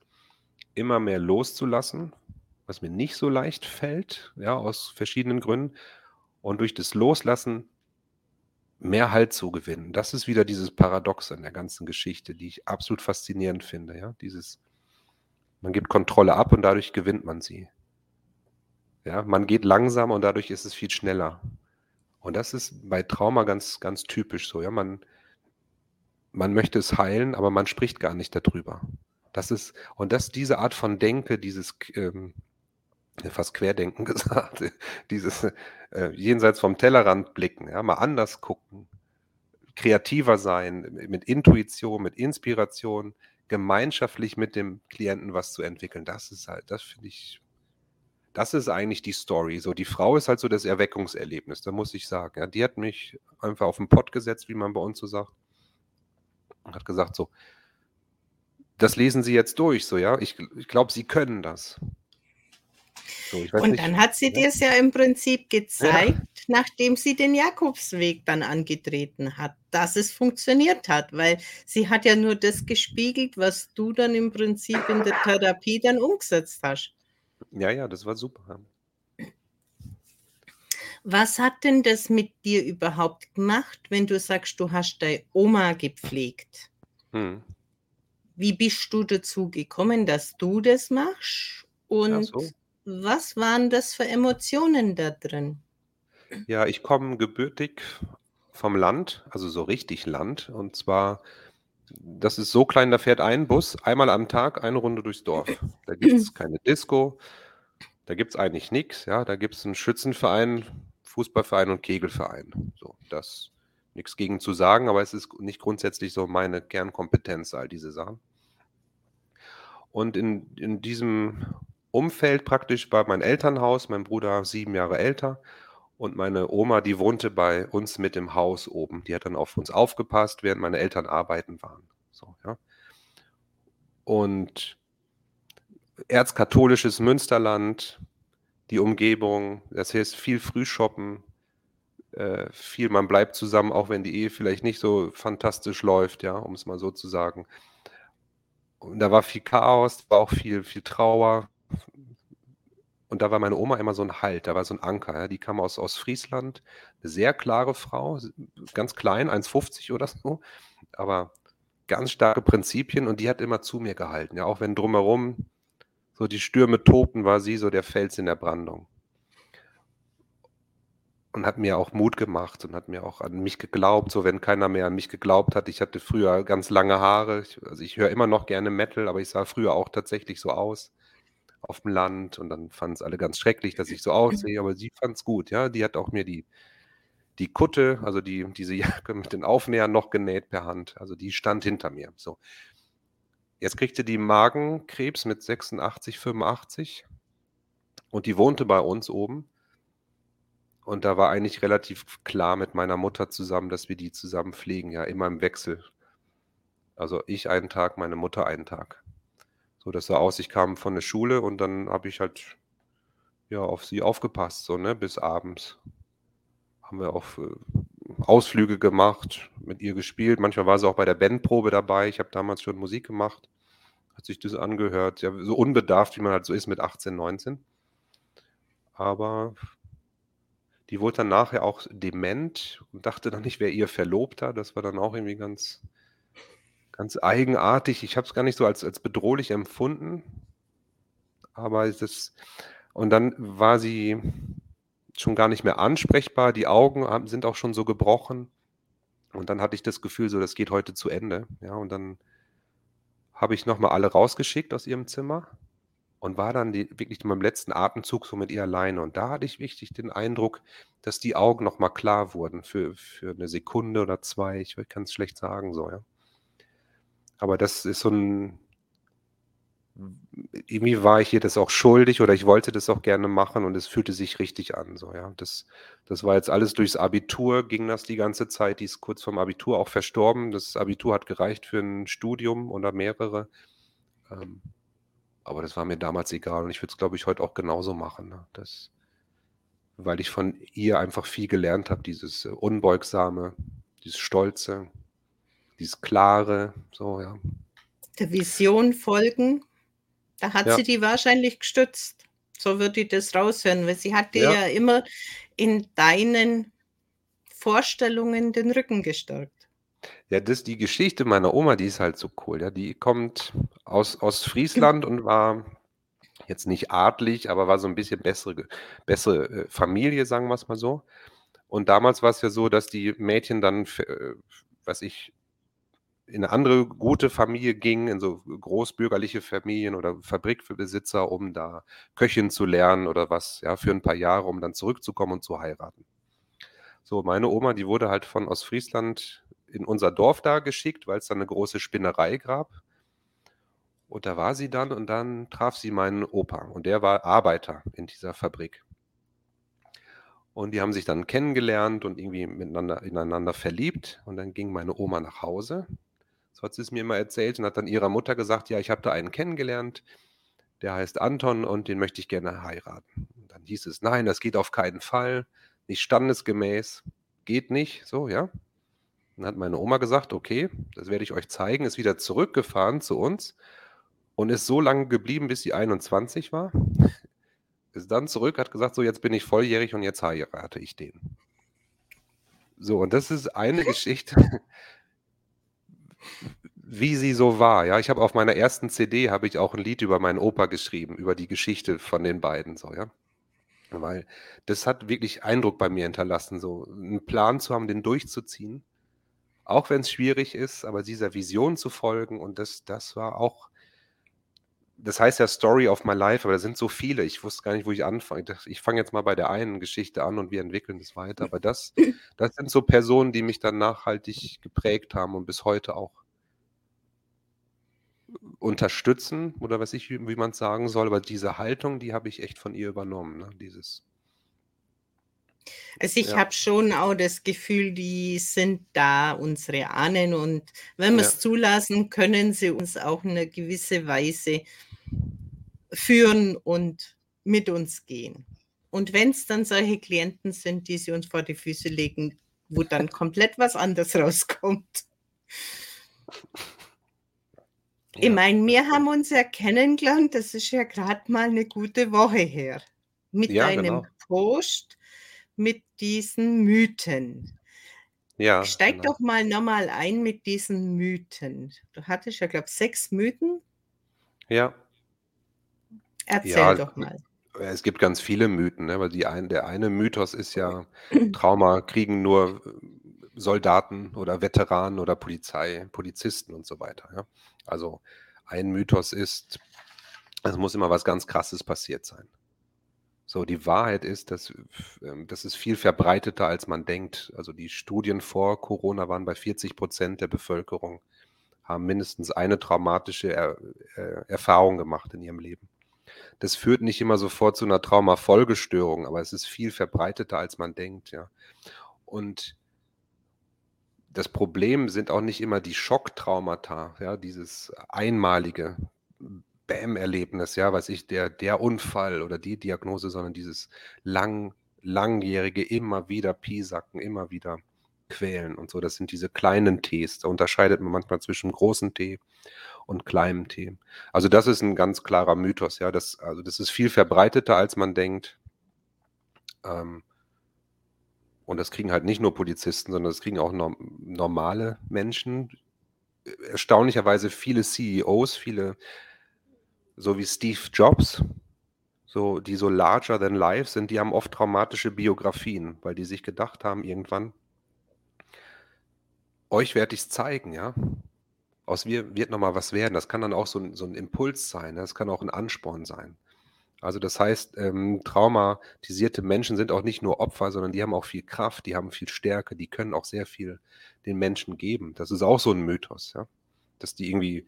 immer mehr loszulassen, was mir nicht so leicht fällt, ja, aus verschiedenen Gründen. Und durch das Loslassen mehr Halt zu gewinnen. Das ist wieder dieses Paradox in der ganzen Geschichte, die ich absolut faszinierend finde. Ja? Dieses, man gibt Kontrolle ab und dadurch gewinnt man sie. Ja, man geht langsam und dadurch ist es viel schneller. Und das ist bei Trauma ganz, ganz typisch so. Ja, man, man möchte es heilen, aber man spricht gar nicht darüber. Das ist, und das, diese Art von Denke, dieses, ähm, fast Querdenken gesagt, dieses äh, jenseits vom Tellerrand blicken, ja, mal anders gucken, kreativer sein, mit Intuition, mit Inspiration, gemeinschaftlich mit dem Klienten was zu entwickeln, das ist halt, das finde ich das ist eigentlich die Story. So, die Frau ist halt so das Erweckungserlebnis, da muss ich sagen. Ja, die hat mich einfach auf den Pott gesetzt, wie man bei uns so sagt. Und hat gesagt, so, das lesen Sie jetzt durch, so, ja. Ich, ich glaube, Sie können das. So, und nicht, dann hat sie dir es ja im Prinzip gezeigt, ja. nachdem sie den Jakobsweg dann angetreten hat, dass es funktioniert hat, weil sie hat ja nur das gespiegelt, was du dann im Prinzip in der Therapie dann umgesetzt hast. Ja, ja, das war super. Was hat denn das mit dir überhaupt gemacht, wenn du sagst, du hast deine Oma gepflegt? Hm. Wie bist du dazu gekommen, dass du das machst? Und so. was waren das für Emotionen da drin? Ja, ich komme gebürtig vom Land, also so richtig Land. Und zwar das ist so klein, da fährt ein Bus einmal am Tag eine Runde durchs Dorf. Da gibt es keine Disco, da gibt es eigentlich nichts. Ja, da gibt es einen Schützenverein, Fußballverein und Kegelverein. So, das nichts gegen zu sagen, aber es ist nicht grundsätzlich so meine Kernkompetenz, all diese Sachen. Und in, in diesem Umfeld praktisch war mein Elternhaus, mein Bruder sieben Jahre älter und meine Oma, die wohnte bei uns mit im Haus oben. Die hat dann auf uns aufgepasst, während meine Eltern arbeiten waren. So, ja. Und erzkatholisches Münsterland, die Umgebung, das heißt viel Frühshoppen, äh, viel, man bleibt zusammen, auch wenn die Ehe vielleicht nicht so fantastisch läuft, ja, um es mal so zu sagen. Und da war viel Chaos, war auch viel, viel Trauer, und da war meine Oma immer so ein Halt, da war so ein Anker. Ja. Die kam aus, aus Friesland, eine sehr klare Frau, ganz klein, 1,50 oder so, aber ganz starke Prinzipien und die hat immer zu mir gehalten. Ja, auch wenn drumherum so die Stürme tobten, war sie so der Fels in der Brandung. Und hat mir auch Mut gemacht und hat mir auch an mich geglaubt, so wenn keiner mehr an mich geglaubt hat. Ich hatte früher ganz lange Haare, also ich höre immer noch gerne Metal, aber ich sah früher auch tatsächlich so aus auf dem Land und dann fanden es alle ganz schrecklich, dass ich so aussehe, aber sie fand es gut, ja. Die hat auch mir die die Kutte, also die diese Jacke mit den Aufnähern noch genäht per Hand. Also, die stand hinter mir, so. Jetzt kriegte die Magenkrebs mit 86, 85 und die wohnte bei uns oben. Und da war eigentlich relativ klar mit meiner Mutter zusammen, dass wir die zusammen pflegen, ja, immer im Wechsel. Also, ich einen Tag, meine Mutter einen Tag. So, das sah aus, ich kam von der Schule und dann habe ich halt, ja, auf sie aufgepasst, so, ne, bis abends. Haben wir auch, äh, Ausflüge gemacht, mit ihr gespielt. Manchmal war sie auch bei der Bandprobe dabei. Ich habe damals schon Musik gemacht. Hat sich das angehört, ja, so unbedarft, wie man halt so ist mit 18, 19. Aber die wurde dann nachher auch dement und dachte dann, ich wäre ihr Verlobter. Das war dann auch irgendwie ganz ganz eigenartig. Ich habe es gar nicht so als als bedrohlich empfunden. Aber das und dann war sie schon gar nicht mehr ansprechbar. Die Augen haben sind auch schon so gebrochen. Und dann hatte ich das Gefühl so, das geht heute zu Ende, ja, und dann habe ich noch mal alle rausgeschickt aus ihrem Zimmer und war dann die wirklich in meinem letzten Atemzug so mit ihr alleine. Und da hatte ich wirklich den Eindruck, dass die Augen noch mal klar wurden für für 'ne Sekunde oder 2. Ich kann es schlecht sagen so, ja. Aber das ist so 'n irgendwie war ich ihr das auch schuldig oder ich wollte das auch gerne machen und es fühlte sich richtig an so, ja. Das das war jetzt alles durchs Abitur ging das die ganze Zeit. Die ist kurz vorm Abitur auch verstorben. Das Abitur hat gereicht für ein Studium oder mehrere. Ähm, aber das war mir damals egal und ich würde es, glaube ich, heute auch genauso machen, ne? Das weil ich von ihr einfach viel gelernt habe, dieses, äh, Unbeugsame, dieses Stolze, dieses Klare, so, ja. Der Vision folgen. Da hat Ja. sie die wahrscheinlich gestützt. So würde ich das raushören, weil sie hat dir Ja. ja immer in deinen Vorstellungen den Rücken gestärkt. Ja, das die Geschichte meiner Oma, die ist halt so cool, ja. Die kommt aus Ostfriesland und war jetzt nicht adlig, aber war so 'n bisschen bessere bessere, äh, Familie, sagen wir's mal so. Und damals war's ja so, dass die Mädchen dann äh, weiß ich, in 'ne andere gute Familie gingen, in so großbürgerliche Familien oder Fabrikbesitzer, um da Köchin zu lernen oder was, ja, für 'n paar Jahre, um dann zurückzukommen und zu heiraten. So, meine Oma, die wurde halt von Ostfriesland in unser Dorf da geschickt, weil's da 'ne große Spinnerei gab. Und da war sie dann und dann traf sie meinen Opa und der war Arbeiter in dieser Fabrik. Und die haben sich dann kennengelernt und irgendwie miteinander ineinander verliebt und dann ging meine Oma nach Hause. So hat sie's mir immer erzählt und hat dann ihrer Mutter gesagt: „Ja, ich habe da einen kennengelernt, der heißt Anton und den möchte ich gerne heiraten.“ Und dann hieß es: „Nein, das geht auf keinen Fall, nicht standesgemäß, geht nicht“, so, ja. Dann hat meine Oma gesagt: „Okay, das werde ich euch zeigen“, ist wieder zurückgefahren zu uns und ist so lange geblieben, bis sie 21 war. Ist dann zurück, hat gesagt: „So, jetzt bin ich volljährig und jetzt heirate ich den.“ So, und das ist eine Geschichte wie sie so war, ja. Ich habe auf meiner ersten CD habe ich auch 'n Lied über meinen Opa geschrieben, über die Geschichte von den beiden so, ja. Weil das hat wirklich Eindruck bei mir hinterlassen, so 'n Plan zu haben, den durchzuziehen, auch wenn's schwierig ist, aber dieser Vision zu folgen und das das war auch das heißt ja Story of my life, aber da sind so viele. Ich wusste gar nicht, wo ich anfange. Ich fange jetzt mal bei der einen Geschichte an und wir entwickeln das weiter. Aber das das sind so Personen, die mich dann nachhaltig geprägt haben und bis heute auch unterstützen oder weiß ich, wie wie man's sagen soll, aber diese Haltung, die habe ich echt von ihr übernommen, ne, dieses Also, ich Ja. habe schon auch das Gefühl, die sind da, unsere Ahnen, und wenn Ja. wir's zulassen, können sie uns auch in 'ner gewisse Weise führen und mit uns gehen. Und wenn's dann solche Klienten sind, die sie uns vor die Füße legen, wo dann komplett was anderes rauskommt. Ich Ja, meine, das wir haben uns ja kennengelernt, das ist ja grad mal 'ne gute Woche her, mit Ja, deinem genau. Post mit diesen Mythen. Ja, Steig genau. doch mal noch mal ein mit diesen Mythen. Du hattest ja, glaube ich, 6 Mythen? Ja. Erzähl Ja, doch mal. äh, es gibt ganz viele Mythen, ne, weil die ein der eine Mythos ist ja, Trauma kriegen nur, äh, Soldaten oder Veteranen oder Polizei Polizisten und so weiter, ja. Also, ein Mythos ist, Es muss immer was ganz Krasses passiert sein. So, die Wahrheit ist, dass ähm, das ist viel verbreiteter, als man denkt. Also, die Studien vor Corona waren bei 40% der Bevölkerung haben mindestens eine traumatische er äh, Erfahrung gemacht in ihrem Leben. Das führt nicht immer sofort zu einer Traumafolgestörung, aber es ist viel verbreiteter, als man denkt, ja. Und das Problem sind auch nicht immer die Schocktraumata, ja, dieses einmalige Bam-Erlebnis, ja, was ich, der, der Unfall oder die Diagnose, sondern dieses lang, langjährige, immer wieder Piesacken, immer wieder quälen und so. Das sind diese kleinen Ts. Da unterscheidet man manchmal zwischen großen T und kleinem T. Also das ist ein ganz klarer Mythos, ja. Das, also das ist viel verbreiteter, als man denkt. Ähm, und das kriegen halt nicht nur Polizisten, sondern das kriegen auch norm normale Menschen. Erstaunlicherweise viele CEOs, viele so wie Steve Jobs, so, die so larger than life sind, die haben oft traumatische Biografien, weil die sich gedacht haben irgendwann, euch werde ich es zeigen, ja. Aus mir wird nochmal was werden. Das kann dann auch so ein, so ein Impuls sein, ne? das kann auch ein Ansporn sein. Also das heißt, ähm, traumatisierte Menschen sind auch nicht nur Opfer, sondern die haben auch viel Kraft, die haben viel Stärke, die können auch sehr viel den Menschen geben. Das ist auch so ein Mythos, ja. Dass die irgendwie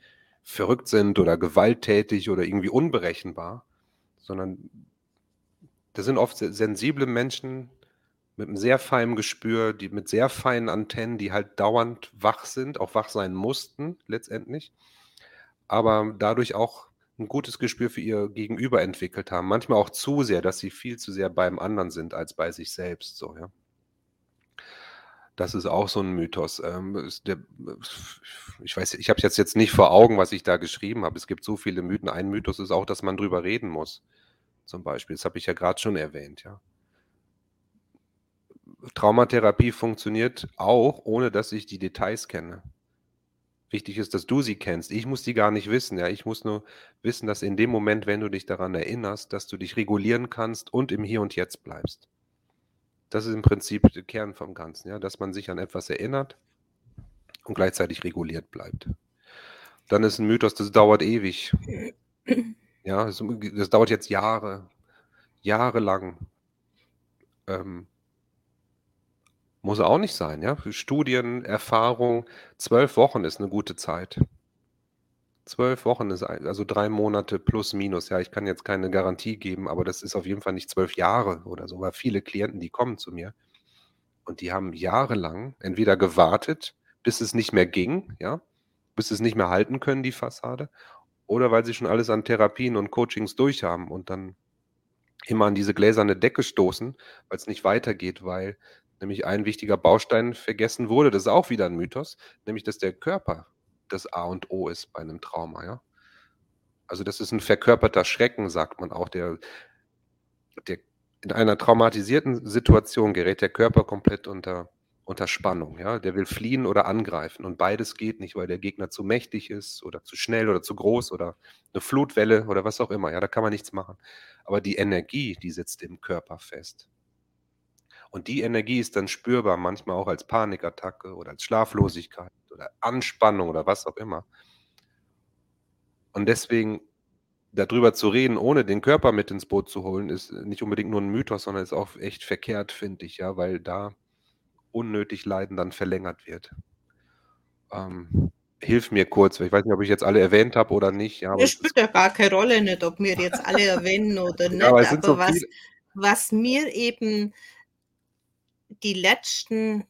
verrückt sind oder gewalttätig oder irgendwie unberechenbar, sondern das sind oft sensible Menschen mit einem sehr feinen Gespür, die mit sehr feinen Antennen, die halt dauernd wach sind, auch wach sein mussten letztendlich, aber dadurch auch ein gutes Gespür für ihr Gegenüber entwickelt haben. Manchmal auch zu sehr, dass sie viel zu sehr beim anderen sind als bei sich selbst, so, ja. Das ist auch so ein Mythos. Ähm, ich weiß, ich habe es jetzt, nicht vor Augen, was ich da geschrieben habe. Es gibt so viele Mythen. Ein Mythos ist auch, dass man drüber reden muss. Zum Beispiel. Das habe ich ja gerade schon erwähnt, ja. Traumatherapie funktioniert auch, ohne dass ich die Details kenne. Wichtig ist, dass du sie kennst. Ich muss die gar nicht wissen. Ja, ich muss nur wissen, dass in dem Moment, wenn du dich daran erinnerst, dass du dich regulieren kannst und im Hier und Jetzt bleibst. Das ist im Prinzip der Kern vom Ganzen, ja, dass man sich an etwas erinnert und gleichzeitig reguliert bleibt. Dann ist ein Mythos, das dauert ewig. Ja, das, das dauert jetzt Jahre, jahrelang. Ähm, muss auch nicht sein, ja. Studien, Erfahrung, zwölf Wochen ist eine gute Zeit. Zwölf Wochen ist also drei Monate plus minus. Ja, ich kann jetzt keine Garantie geben, aber das ist auf jeden Fall nicht zwölf Jahre oder so, weil viele Klienten, die kommen zu mir und die haben jahrelang entweder gewartet, bis es nicht mehr ging, ja, bis es nicht mehr halten können, die Fassade, oder weil sie schon alles an Therapien und Coachings durch haben und dann immer an diese gläserne Decke stoßen, weil es nicht weitergeht, weil nämlich ein wichtiger Baustein vergessen wurde. Das ist auch wieder ein Mythos, nämlich dass der Körper das A und O ist bei einem Trauma, ja. Also das ist ein verkörperter Schrecken, sagt man auch. Der, der, in einer traumatisierten Situation gerät der Körper komplett unter, unter Spannung. Ja? Der will fliehen oder angreifen. Und beides geht nicht, weil der Gegner zu mächtig ist oder zu schnell oder zu groß oder eine Flutwelle oder was auch immer. Ja, da kann man nichts machen. Aber die Energie, die sitzt im Körper fest. Und die Energie ist dann spürbar, manchmal auch als Panikattacke oder als Schlaflosigkeit oder Anspannung oder was auch immer. Und deswegen darüber zu reden, ohne den Körper mit ins Boot zu holen, ist nicht unbedingt nur ein Mythos, sondern ist auch echt verkehrt, finde ich, ja, weil da unnötig Leiden dann verlängert wird. Ähm, hilf mir kurz, ich weiß nicht, ob ich jetzt alle erwähnt habe oder nicht. Ja, es spielt ja gar keine Rolle nicht, ob wir jetzt alle erwähnen oder nicht, ja, aber, aber so was, was mir eben die letzten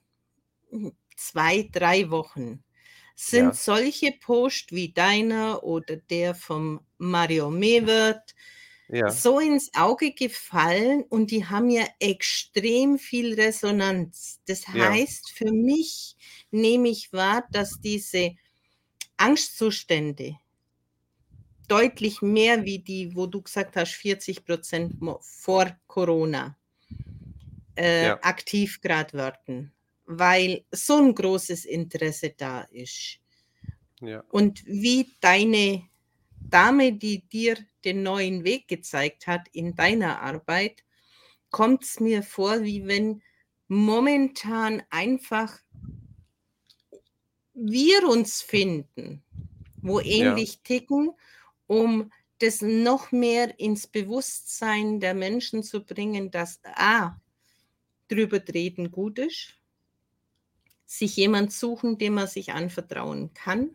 zwei, drei Wochen sind ja. solche Posts wie deiner oder der vom Mario Mewert ja. so ins Auge gefallen und die haben ja extrem viel Resonanz. Das heißt, ja. für mich nehme ich wahr, dass diese Angstzustände deutlich mehr wie die, wo du gesagt hast, 40 Prozent vor Corona äh, aktiv gerade werden weil so ein großes Interesse da ist. Ja. Und wie deine Dame, die dir den neuen Weg gezeigt hat in deiner Arbeit, kommt es mir vor, wie wenn momentan einfach wir uns finden, wo ähnlich ja. ticken, um das noch mehr ins Bewusstsein der Menschen zu bringen, dass A, drüber reden gut ist, sich jemand suchen, dem man sich anvertrauen kann,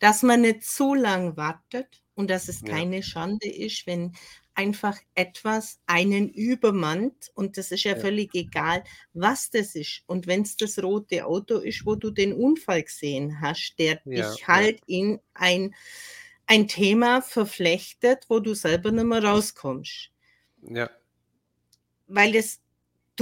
dass man nicht zu lang wartet und dass es Ja. keine Schande ist, wenn einfach etwas einen übermannt und das ist ja Ja. völlig egal, was das ist. Und wenn es das rote Auto ist, wo du den Unfall gesehen hast, der Ja, dich ja. halt in ein, ein Thema verflechtet, wo du selber nicht mehr rauskommst. Ja. Weil es,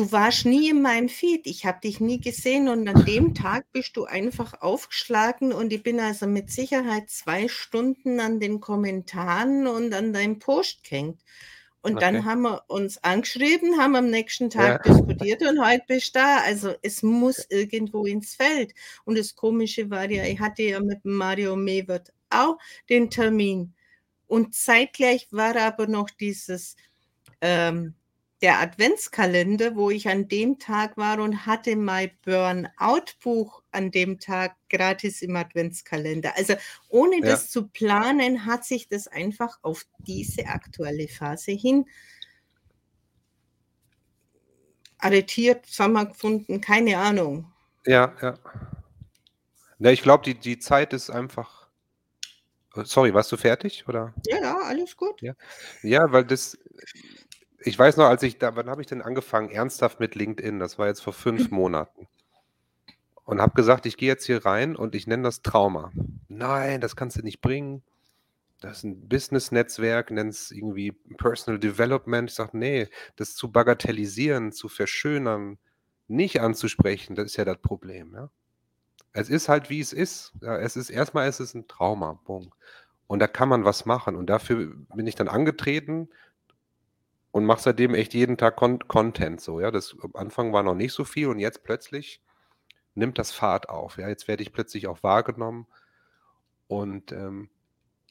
du warst nie in meinem Feed, ich habe dich nie gesehen und an dem Tag bist du einfach aufgeschlagen und ich bin also mit Sicherheit zwei Stunden an den Kommentaren und an deinem Post gehängt. Und Okay. dann haben wir uns angeschrieben, haben am nächsten Ja. Tag diskutiert und heute bist du da. Also es muss irgendwo ins Feld. Und das Komische war ja, ich hatte ja mit Mario Mewert auch den Termin. Und zeitgleich war aber noch dieses, ähm, der Adventskalender, wo ich an dem Tag war und hatte mein Burnout-Buch an dem Tag gratis im Adventskalender. Also ohne Ja. das zu planen, hat sich das einfach auf diese aktuelle Phase hin arretiert, zusammengefunden, keine Ahnung. Ja, ja. Ne, ich glaube, die die Zeit ist einfach äh, sorry, warst du fertig, oder? Ja, ja, alles gut. Ja. Ja, weil das ich weiß noch, als ich da wann habe ich denn angefangen ernsthaft mit LinkedIn? Das war jetzt vor 5 Monaten. Und habe gesagt: „Ich gehe jetzt hier rein und ich nenne das Trauma.“ „Nein, das kannst du nicht bringen. Das ist 'n Business-Netzwerk, nenn's irgendwie Personal Development.“ Ich sage: „Ne, das zu bagatellisieren, zu verschönern, nicht anzusprechen, das ist ja das Problem, ja?“ Es ist halt, wie es ist. Ja, es ist erst mal ist es 'n Trauma, Punkt. Und da kann man was machen. Und dafür bin ich dann angetreten und mache seitdem echt jeden Tag Con Content so, ja. Das am Anfang war noch nicht so viel und jetzt plötzlich nimmt das Fahrt auf, ja. Jetzt werde ich plötzlich auch wahrgenommen und, ähm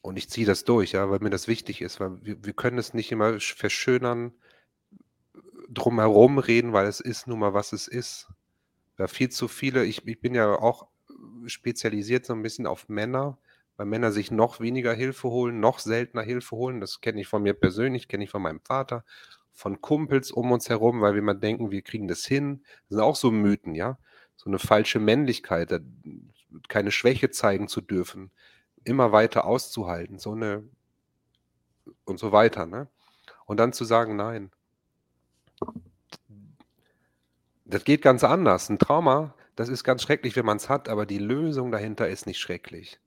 und ich ziehe das durch, ja, weil mir das wichtig ist, weil wir wir können es nicht immer sch verschönern, drumherum reden, weil es ist nun mal, was es ist. Ja, viel zu viele ich ich bin ja auch spezialisiert so 'n bisschen auf Männer, weil Männer sich noch weniger Hilfe holen, noch seltener Hilfe holen. Das kenne ich von mir persönlich, kenne ich von meinem Vater, von Kumpels um uns herum, weil wir immer denken, wir kriegen das hin. Das sind auch so Mythen, ja? So 'ne falsche Männlichkeit, keine Schwäche zeigen zu dürfen, immer weiter auszuhalten, so 'ne und so weiter, ne? Und dann zu sagen: „Nein.“ Das geht ganz anders. 'N Trauma, das ist ganz schrecklich, wenn man's hat, aber die Lösung dahinter ist nicht schrecklich.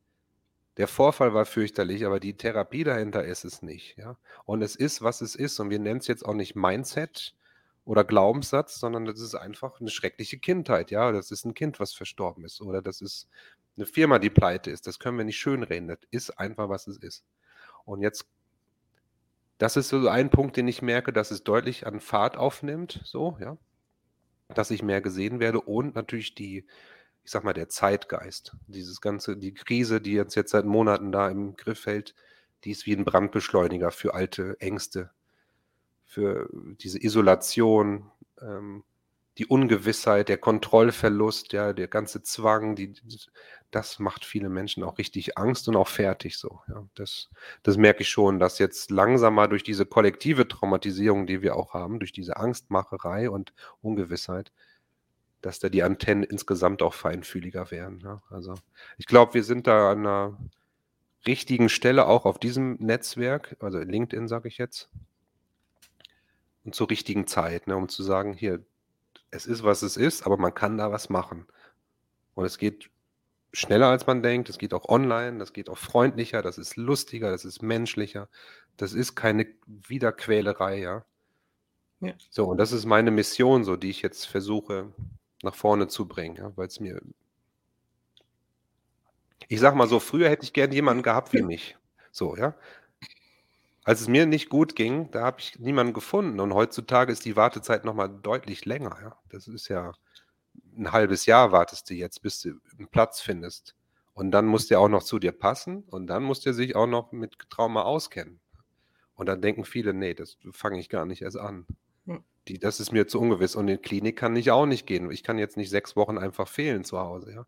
Der Vorfall war fürchterlich, aber die Therapie dahinter ist es nicht, ja? Und es ist, was es ist und wir nennen's jetzt auch nicht Mindset oder Glaubenssatz, sondern das ist einfach 'ne schreckliche Kindheit, ja? Das ist 'n Kind, was verstorben ist oder das ist 'ne Firma, die pleite ist. Das können wir nicht schönreden. Das ist einfach, was es ist. Und jetzt das ist so ein Punkt, den ich merke, dass es deutlich an Fahrt aufnimmt so, ja? Dass ich mehr gesehen werde und natürlich die ich sage mal, der Zeitgeist. Dieses ganze die Krise, die uns jetzt seit Monaten da im Griff hält, die ist wie 'n Brandbeschleuniger für alte Ängste, für diese Isolation, ähm, die Ungewissheit, der Kontrollverlust, ja, der ganze Zwang, die das macht viele Menschen auch richtig Angst und auch fertig so, ja. Das das merke ich schon, dass jetzt langsam mal durch diese kollektive Traumatisierung, die wir auch haben, durch diese Angstmacherei und Ungewissheit, dass da die Antennen insgesamt auch feinfühliger werden, ja? Also, ich glaube, wir sind da an 'ner richtigen Stelle auch auf diesem Netzwerk, also LinkedIn, sage ich jetzt und zur richtigen Zeit, ne, um zu sagen: „Hier, es ist, was es ist, aber man kann da was machen.“ Und es geht schneller, als man denkt. Es geht auch online, das geht auch freundlicher, das ist lustiger, das ist menschlicher. Das ist keine Wiederquälerei, ja? Ja. So, und das ist meine Mission so, die ich jetzt versuche, nach vorne zu bringen, ja, weil's mir ich sage mal so, früher hätte ich gern jemanden gehabt wie mich, so, ja? Als es mir nicht gut ging, da habe ich niemanden gefunden und heutzutage ist die Wartezeit noch mal deutlich länger, ja? Das ist ja 'n halbes Jahr wartest du jetzt, bis du 'n Platz findest. Und dann muss der auch noch zu dir passen und dann muss der sich auch noch mit Trauma auskennen. Und dann denken viele: „Ne, das fange ich gar nicht erst an.“ Hm. Die das ist mir zu ungewiss und in Klinik kann ich auch nicht gehen. Ich kann jetzt nicht 6 Wochen einfach fehlen zu Hause, ja?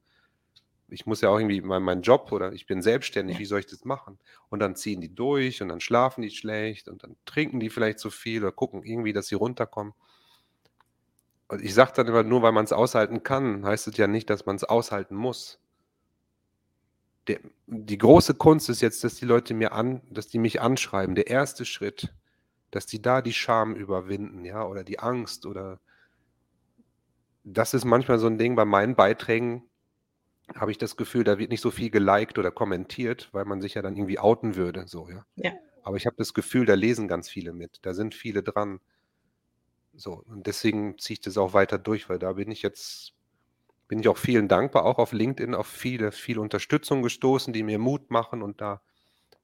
ich muss ja auch irgendwie mein, mein Job oder ich bin selbstständig, wie soll ich das machen? Und dann ziehen die durch und dann schlafen die schlecht und dann trinken die vielleicht zu viel oder gucken irgendwie, dass sie runterkommen. Und ich sage dann immer, nur weil man es aushalten kann, heißt es ja nicht, dass man es aushalten muss. Der, die große Kunst ist jetzt, dass die Leute mir an, dass die mich anschreiben. Der erste Schritt, dass die da die Scham überwinden, ja, oder die Angst oder das ist manchmal so ein Ding bei meinen Beiträgen, habe ich das Gefühl, da wird nicht so viel geliked oder kommentiert, weil man sich ja dann irgendwie outen würde, so, ja. Ja. Aber ich habe das Gefühl, da lesen ganz viele mit. Da sind viele dran. So, und deswegen ziehe ich das auch weiter durch, weil da bin ich jetzt, bin ich auch vielen dankbar, auch auf LinkedIn auf viele, viel Unterstützung gestoßen, die mir Mut machen und da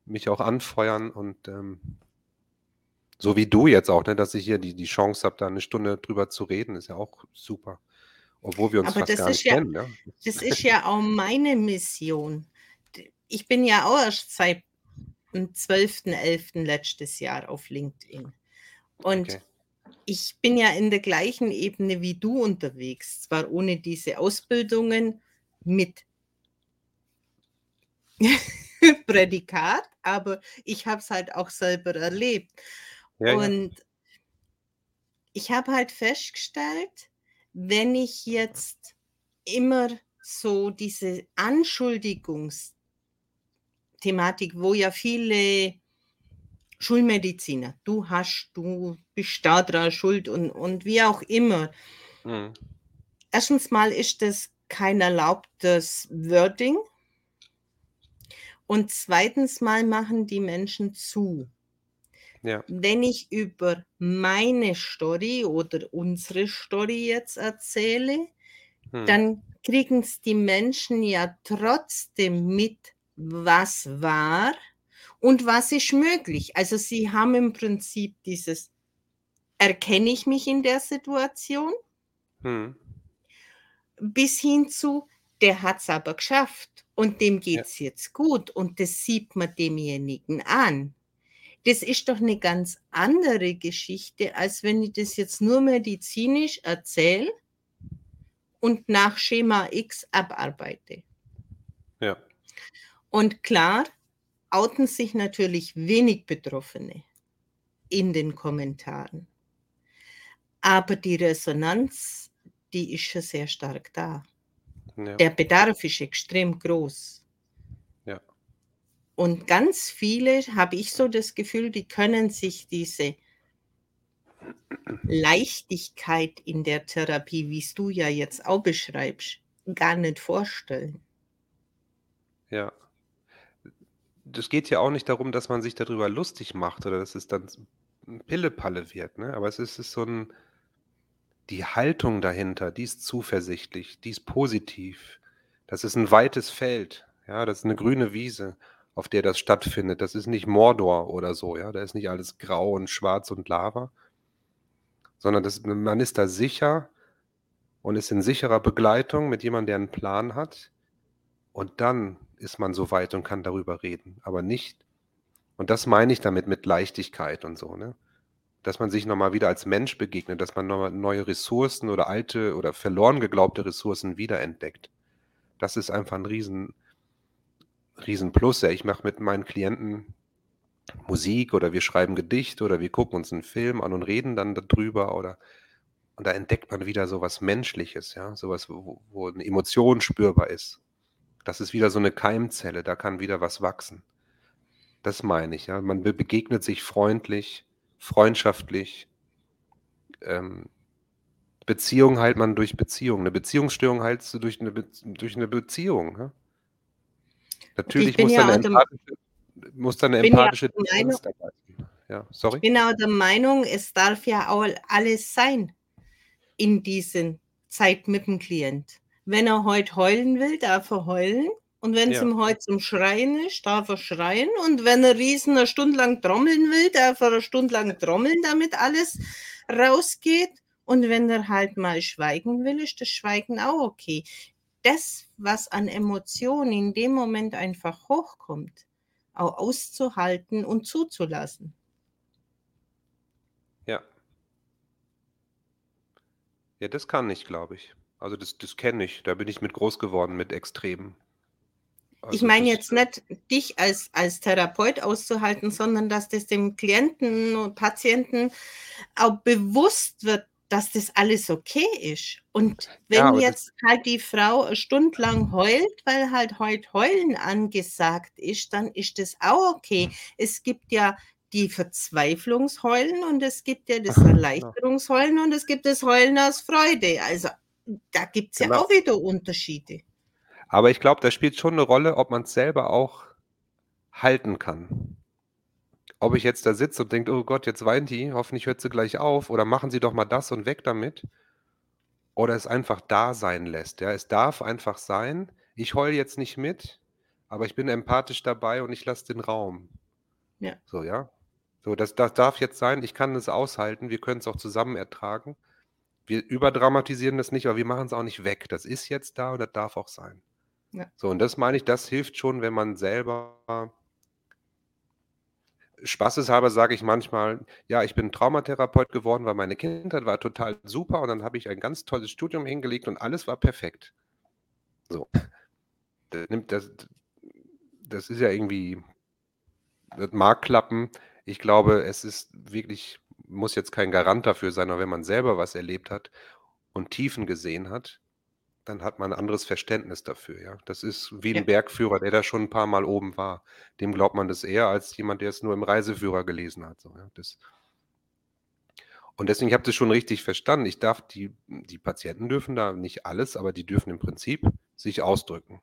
mich auch anfeuern und ähm, so wie du jetzt auch, ne, dass ich hier die, die Chance habe, da eine Stunde drüber zu reden, ist ja auch super. Obwohl wir uns Aber fast das gar ist nicht ja, kennen. Ja. das ist ja auch meine Mission. Ich bin ja auch erst seit dem 12.11. letztes Jahr auf LinkedIn. Und Okay. ich bin ja in der gleichen Ebene wie du unterwegs, zwar ohne diese Ausbildungen mit Prädikat, aber ich habe es halt auch selber erlebt. Ja, ja. Und ich habe halt festgestellt, wenn ich jetzt immer so diese Anschuldigungsthematik, wo ja viele Schulmediziner, du hast, du bist da dran schuld und, und wie auch immer. Mhm. Erstens mal ist das kein erlaubtes Wording. Und zweitens mal machen die Menschen zu. Ja. Wenn ich über meine Story oder unsere Story jetzt erzähle, Hm. dann kriegen es die Menschen ja trotzdem mit, was war und was ist möglich. Also sie haben im Prinzip dieses, erkenne ich mich in der Situation, Hm. bis hin zu, der hat es aber geschafft und dem Ja. geht es jetzt gut und das sieht man demjenigen an. Das ist doch eine ganz andere Geschichte, als wenn ich das jetzt nur medizinisch erzähle und nach Schema X abarbeite. Ja. Und klar, outen sich natürlich wenig Betroffene in den Kommentaren. Aber die Resonanz, die ist schon sehr stark da. Ja. Der Bedarf ist extrem groß. Und ganz viele, habe ich so das Gefühl, die können sich diese Leichtigkeit in der Therapie, wie es du ja jetzt auch beschreibst, gar nicht vorstellen. Ja. Das geht ja auch nicht darum, dass man sich darüber lustig macht oder dass es dann Pillepalle wird, ne? Aber es ist, ist so ein, die Haltung dahinter, die ist zuversichtlich, die ist positiv. Das ist ein weites Feld, ja, das ist eine grüne Wiese, auf der das stattfindet. Das ist nicht Mordor oder so, ja, da ist nicht alles grau und schwarz und Lava, sondern das, man ist da sicher und ist in sicherer Begleitung mit jemandem, der einen Plan hat. Und dann ist man so weit und kann darüber reden, aber nicht. Und das meine ich damit mit Leichtigkeit und so, ne? Dass man sich nochmal wieder als Mensch begegnet, dass man nochmal neue Ressourcen oder alte oder verloren geglaubte Ressourcen wiederentdeckt. Das ist einfach ein riesen, riesen Plus. Ja. Ich mache mit meinen Klienten Musik oder wir schreiben Gedicht oder wir gucken uns einen Film an und reden dann darüber oder und da entdeckt man wieder so was Menschliches, ja, sowas, wo, wo eine Emotion spürbar ist. Das ist wieder so eine Keimzelle, da kann wieder was wachsen. Das meine ich, ja. Man be- begegnet sich freundlich, freundschaftlich. Ähm, Beziehung heilt man durch Beziehung. Eine Beziehungsstörung heilst du durch eine, Be durch eine Beziehung. Ja? Natürlich muss ja da eine auch der- empathische, muss da eine ja empathische Distanz dabei sein. Ja, sorry. Ich bin auch der Meinung, es darf ja auch alles sein in diesen Zeit mit dem Klient. Wenn er heute heulen will, darf er heulen. Und wenn es Ja. ihm heute zum Schreien ist, darf er schreien. Und wenn er riesen eine Stunde lang trommeln will, darf er eine Stunde lang trommeln, damit alles rausgeht. Und wenn er halt mal schweigen will, ist das Schweigen auch okay. Das, was an Emotionen in dem Moment einfach hochkommt, auch auszuhalten und zuzulassen. Ja. Ja, das kann ich, glaube ich. Also das, das kenne ich. Da bin ich mit groß geworden mit Extremen. Ich Also, meine das jetzt nicht dich als als Therapeut auszuhalten, sondern dass das dem Klienten und Patienten auch bewusst wird, dass das alles okay ist. Und Ja, wenn das jetzt halt die Frau 'ne Stunde lang heult, weil halt heut Heulen angesagt ist, dann ist das auch okay. Es gibt ja die Verzweiflungsheulen und es gibt ja das. Erleichterungsheulen und es gibt das Heulen aus Freude. Also, da gibt's ja Genau. auch wieder Unterschiede. Aber ich glaube, da spielt schon 'ne Rolle, ob man's selber auch halten kann. Ob ich jetzt da sitze und denke: „Oh Gott, jetzt weint die, hoffentlich hört sie gleich auf“ oder „Machen Sie doch mal das und weg damit.“ Oder es einfach da sein lässt, ja? Es darf einfach sein. Ich heule jetzt nicht mit, aber ich bin empathisch dabei und ich lasse den Raum. Ja. So, ja? So, das das darf jetzt sein. Ich kann es aushalten. Wir können's auch zusammen ertragen. Wir überdramatisieren das nicht, aber wir machen's auch nicht weg. Das ist jetzt da und das darf auch sein. Ja. So, und das meine ich, das hilft schon, wenn man selber Spaßeshalber sage ich manchmal: „Ja, ich bin Traumatherapeut geworden, weil meine Kindheit war total super und dann habe ich ein ganz tolles Studium hingelegt und alles war perfekt.“ So. Das d das ist ja irgendwie das mag klappen. Ich glaube, es ist wirklich muss jetzt kein Garant dafür sein, aber wenn man selber was erlebt hat und Tiefen gesehen hat, dann hat man 'n anderes Verständnis dafür, ja? Das ist wie 'n Ja. Bergführer, der da schon 'n paar Mal oben war. Dem glaubt man das eher als jemand, der es nur im Reiseführer gelesen hat, so, ja? Das und deswegen ich habe das schon richtig verstanden. Ich darf die die Patienten dürfen da nicht alles, aber die dürfen im Prinzip sich ausdrücken.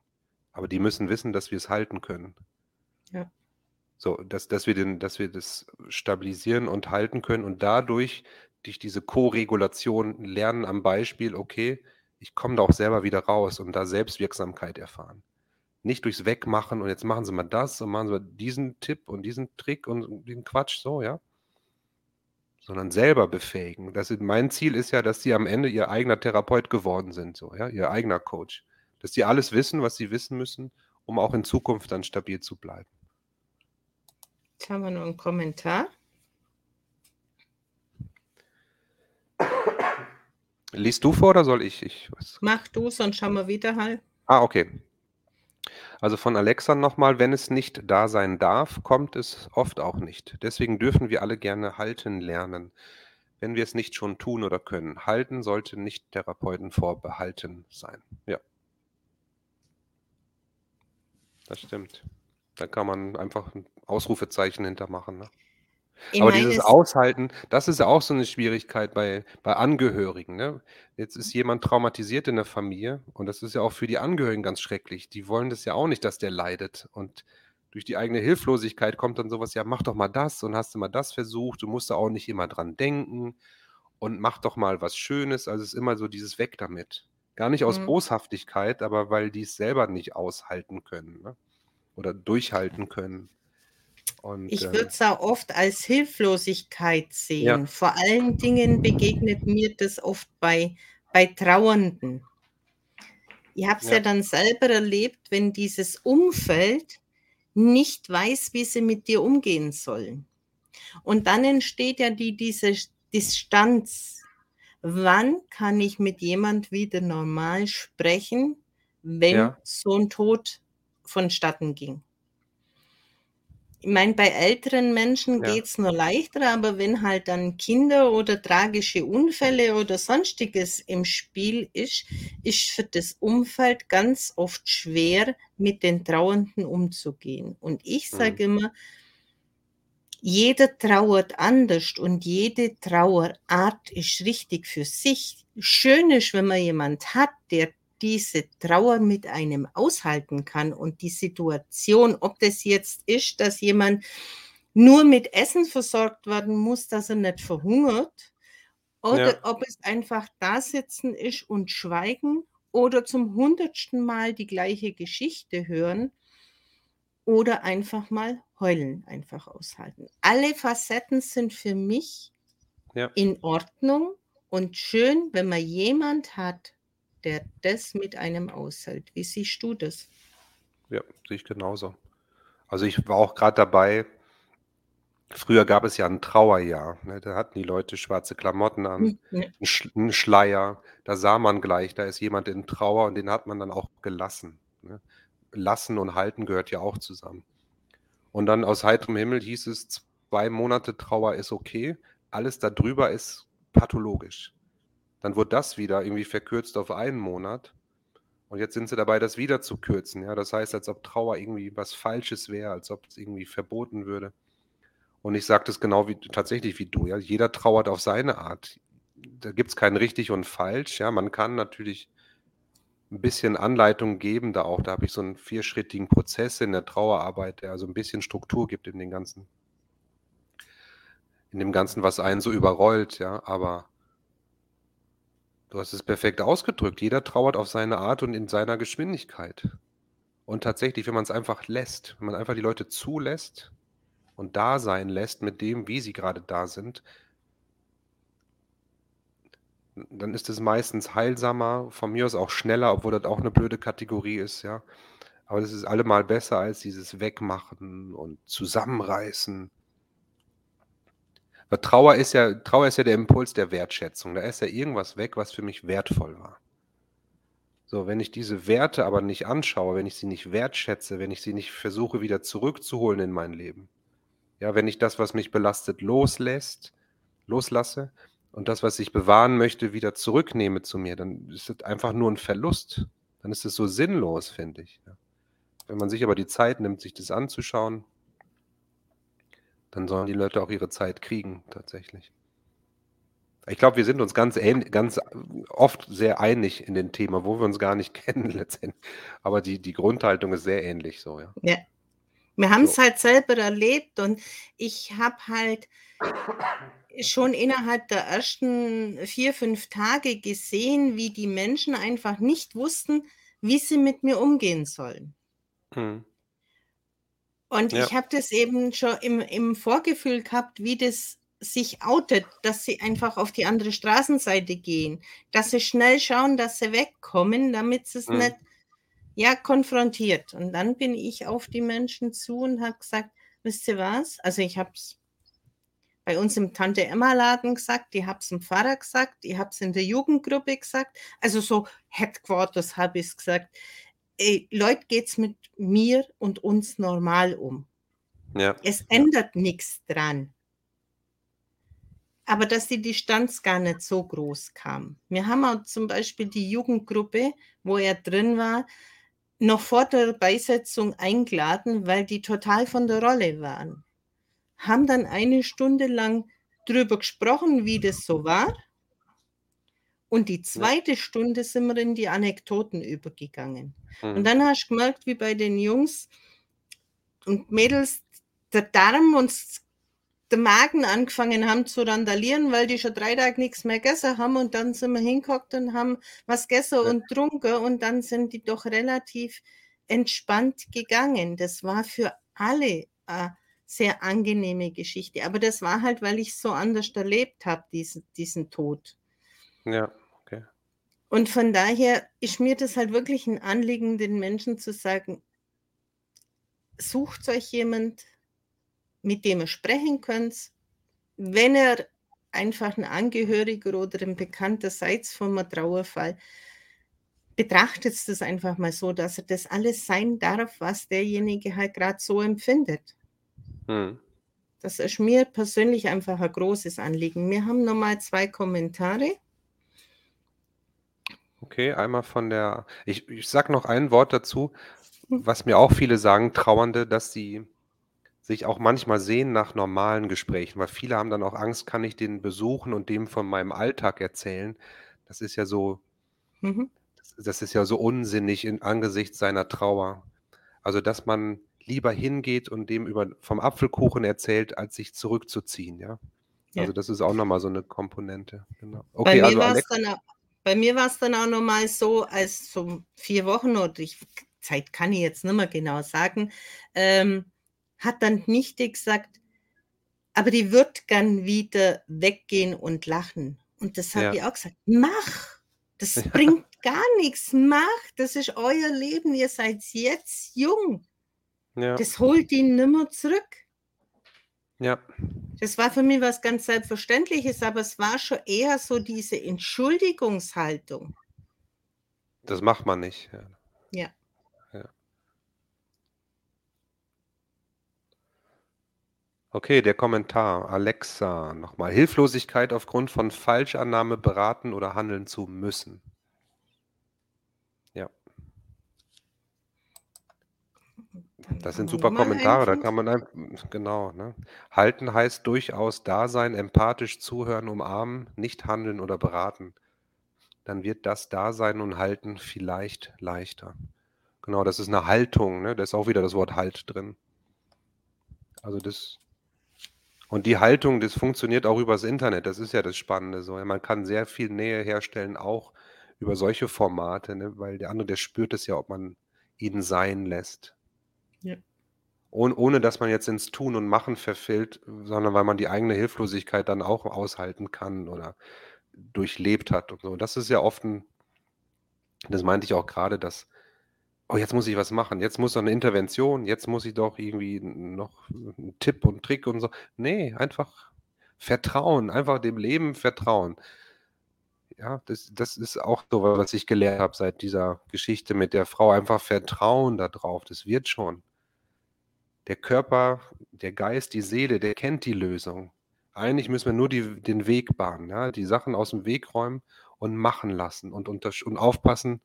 Aber die müssen wissen, dass wir's halten können. Ja. So, dass dass wir den dass wir das stabilisieren und halten können und dadurch durch diese Koregulation lernen am Beispiel: „Okay, ich komme da auch selber wieder raus“ und da Selbstwirksamkeit erfahren. Nicht durchs Wegmachen und jetzt machen Sie mal das und machen Sie mal diesen Tipp und diesen Trick und den Quatsch so, ja? Sondern selber befähigen. Das ist mein Ziel ist ja, dass die am Ende ihr eigener Therapeut geworden sind so, ja, ihr eigener Coach. Dass die alles wissen, was sie wissen müssen, um auch in Zukunft dann stabil zu bleiben. Jetzt haben wir noch 'n Kommentar. Liest du vor oder soll ich? Ich Mach du, sonst haben wir Widerhall. Ah, okay. Also, von Alexa noch mal: „Wenn es nicht da sein darf, kommt es oft auch nicht. Deswegen dürfen wir alle gerne halten lernen, wenn wir es nicht schon tun oder können. Halten sollte nicht Therapeuten vorbehalten sein.“ Ja. Das stimmt. Da kann man einfach 'n Ausrufezeichen hinter machen, ne? Ich Aber dieses es Aushalten, das ist ja auch so 'ne Schwierigkeit bei bei Angehörigen, ne? Jetzt ist jemand traumatisiert in der Familie und das ist ja auch für die Angehörigen ganz schrecklich. Die wollen das ja auch nicht, dass der leidet und durch die eigene Hilflosigkeit kommt dann so was: „Ja, mach doch mal das und hast du mal das versucht? Du musst da auch nicht immer dran denken und mach doch mal was Schönes.“ Also, es ist immer so dieses „Weg damit.“ Gar nicht aus Mhm. Boshaftigkeit, aber weil die's selber nicht aushalten können, ne? Oder durchhalten können. Und, Ich ähm würde es auch oft als Hilflosigkeit Ja. sehen. Vor allen Dingen begegnet mir das oft bei bei Trauernden. Ich habe es ja Ja. dann selber erlebt, wenn dieses Umfeld nicht weiß, wie sie mit dir umgehen sollen. Und dann entsteht ja die diese Distanz. Wann kann ich mit jemand wieder normal sprechen, wenn Ja. so 'n Tod vonstatten ging? Ich meine, bei älteren Menschen Ja. geht's noch leichter, aber wenn halt dann Kinder oder tragische Unfälle oder Sonstiges im Spiel ist, ist für das Umfeld ganz oft schwer, mit den Trauernden umzugehen. Und ich Mhm. sage immer jeder trauert anders und jede Trauerart ist richtig für sich. Schön ist, wenn man jemand hat, der diese Trauer mit einem aushalten kann und die Situation, ob das jetzt ist, dass jemand nur mit Essen versorgt werden muss, dass er nicht verhungert, oder Ja. ob es einfach Dasitzen ist und schweigen oder zum hundertsten Mal die gleiche Geschichte hören oder einfach mal heulen, einfach aushalten. Alle Facetten sind für mich Ja. in Ordnung und schön, wenn man jemand hat, der das mit einem aushält. Wie siehst du das? Ja, sehe ich genauso. Also, ich war auch grad dabei früher gab es ja 'n Trauerjahr, ne? Da hatten die Leute schwarze Klamotten an, Hm, ne. 'n Sch 'n Schleier. Da sah man gleich, da ist jemand in Trauer und den hat man dann auch gelassen, ne? lassen und halten gehört ja auch zusammen. Und dann aus heiterem Himmel hieß es, zwei Monate Trauer ist okay, alles darüber ist pathologisch. Dann wurde das wieder irgendwie verkürzt auf einen Monat. Und jetzt sind sie dabei, das wieder zu kürzen. Ja, das heißt, als ob Trauer irgendwie was Falsches wäre, als ob es irgendwie verboten würde. Und ich sage das genau wie tatsächlich wie du. Ja, jeder trauert auf seine Art. Da gibt es kein richtig und falsch. Ja, man kann natürlich ein bisschen Anleitung geben, da auch. Da habe ich so einen vierschrittigen Prozess in der Trauerarbeit, der also ein bisschen Struktur gibt in den ganzen, in dem Ganzen, was einen so überrollt. Ja, aber du hast es perfekt ausgedrückt. Jeder trauert auf seine Art und in seiner Geschwindigkeit. Und tatsächlich, wenn man es einfach lässt, wenn man einfach die Leute zulässt, und da sein lässt mit dem, wie sie gerade da sind, dann ist es meistens heilsamer, von mir aus auch schneller, obwohl das auch eine blöde Kategorie ist, ja. Aber das ist allemal besser als dieses Wegmachen und Zusammenreißen. Weil Trauer ist ja, Trauer ist ja der Impuls der Wertschätzung. Da ist ja irgendwas weg, was für mich wertvoll war. So, wenn ich diese Werte aber nicht anschaue, wenn ich sie nicht wertschätze, wenn ich sie nicht versuche wieder zurückzuholen in mein Leben, ja, wenn ich das, was mich belastet, loslässt, loslasse und das, was ich bewahren möchte, wieder zurücknehme zu mir, dann ist es einfach nur ein Verlust. Dann ist es so sinnlos, finde ich. Ja. Wenn man sich aber die Zeit nimmt, sich das anzuschauen, dann sollen die Leute auch ihre Zeit kriegen, tatsächlich. Ich glaube, wir sind uns ganz, ganz oft sehr einig in dem Thema, wo wir uns gar nicht kennen letztendlich. Aber die, die Grundhaltung ist sehr ähnlich so, ja. Ja, wir haben es so. halt selber erlebt und ich habe halt schon innerhalb der ersten vier, fünf Tage gesehen, wie die Menschen einfach nicht wussten, wie sie mit mir umgehen sollen. Hm. Und ja. ich habe das eben schon im, im Vorgefühl gehabt, wie das sich outet, dass sie einfach auf die andere Straßenseite gehen, dass sie schnell schauen, dass sie wegkommen, damit sie es hm. nicht ja, konfrontiert. Und dann bin ich auf die Menschen zu und habe gesagt, wisst ihr was? Also ich habe es bei uns im Tante Emma Laden gesagt, ich habe es im Pfarrer gesagt, ich habe es in der Jugendgruppe gesagt, also so Headquarters habe ich es gesagt. Ey, Leute, geht es mit mir und uns normal um. Ja. Es ändert ja. nichts dran. Aber dass die Distanz gar nicht so groß kam. Wir haben auch zum Beispiel die Jugendgruppe, wo er drin war, noch vor der Beisetzung eingeladen, weil die total von der Rolle waren. Haben dann eine Stunde lang drüber gesprochen, wie das so war. Und die zweite Stunde sind wir in die Anekdoten übergegangen. Mhm. Und dann hast du gemerkt, wie bei den Jungs und Mädels der Darm und der Magen angefangen haben zu randalieren, weil die schon drei Tage nichts mehr gegessen haben und dann sind wir hingeguckt und haben was gegessen und trunken und dann sind die doch relativ entspannt gegangen. Das war für alle eine sehr angenehme Geschichte. Aber das war halt, weil ich so anders erlebt habe, diesen, diesen Tod. Ja. Und von daher ist mir das halt wirklich ein Anliegen, den Menschen zu sagen, sucht euch jemand, mit dem ihr sprechen könnt. Wenn ihr einfach ein Angehöriger oder ein Bekannter seid vom Trauerfall, betrachtet es einfach mal so, dass er das alles sein darf, was derjenige halt gerade so empfindet. Hm. Das ist mir persönlich einfach ein großes Anliegen. Wir haben nochmal zwei Kommentare. Okay, einmal von der, ich, ich sage noch ein Wort dazu, hm. was mir auch viele sagen, Trauernde, dass sie sich auch manchmal sehen nach normalen Gesprächen, weil viele haben dann auch Angst, kann ich den besuchen und dem von meinem Alltag erzählen? Das ist ja so, mhm. das, das, ist ja so unsinnig in angesichts seiner Trauer. Also, dass man lieber hingeht und dem über vom Apfelkuchen erzählt, als sich zurückzuziehen, ja. ja. Also, das ist auch nochmal so eine Komponente. Genau. Okay, bei mir also dann, bei mir war es dann auch nochmal so, als so vier Wochen oder ich, Zeit kann ich jetzt nicht mehr genau sagen, ähm, hat dann nicht gesagt, aber die wird gern wieder weggehen und lachen. Und das habe ja. ich auch gesagt, mach, das ja. bringt gar nichts, mach, das ist euer Leben, ihr seid jetzt jung. Ja. Das holt ihn nimmer zurück. Ja. Das war für mich was ganz Selbstverständliches, aber es war schon eher so diese Entschuldigungshaltung. Das macht man nicht. Ja. ja. ja. Okay, der Kommentar. Alexa, nochmal. Hilflosigkeit aufgrund von Falschannahme beraten oder handeln zu müssen. Das sind super Kommentare, da kann man ein genau, ne? Halten heißt durchaus da sein, empathisch zuhören, umarmen, nicht handeln oder beraten. Dann wird das Dasein und Halten vielleicht leichter. Genau, das ist eine Haltung, ne? Da ist auch wieder das Wort Halt drin. Also das und die Haltung, das funktioniert auch übers Internet. Das ist ja das Spannende so. Man kann sehr viel Nähe herstellen, auch über solche Formate, ne? Weil der andere, der spürt es ja, ob man ihn sein lässt. Ja. Ohn ohne dass man jetzt ins Tun und Machen verfällt, sondern weil man die eigene Hilflosigkeit dann auch aushalten kann oder durchlebt hat und so. Das ist ja oft 'n das meinte ich auch grade, dass: „Oh, jetzt muss ich was machen. Jetzt muss doch 'ne Intervention. Jetzt muss ich doch irgendwie noch 'n Tipp und Trick und so.“ Ne, einfach vertrauen, einfach dem Leben vertrauen. Ja, das das ist auch so, was ich gelernt habe seit dieser Geschichte mit der Frau. Einfach Vertrauen da drauf, das wird schon. Der Körper, der Geist, die Seele, der kennt die Lösung. Eigentlich müssen wir nur die den Weg bahnen, ja, die Sachen aus'm Weg räumen und machen lassen und untersch und aufpassen,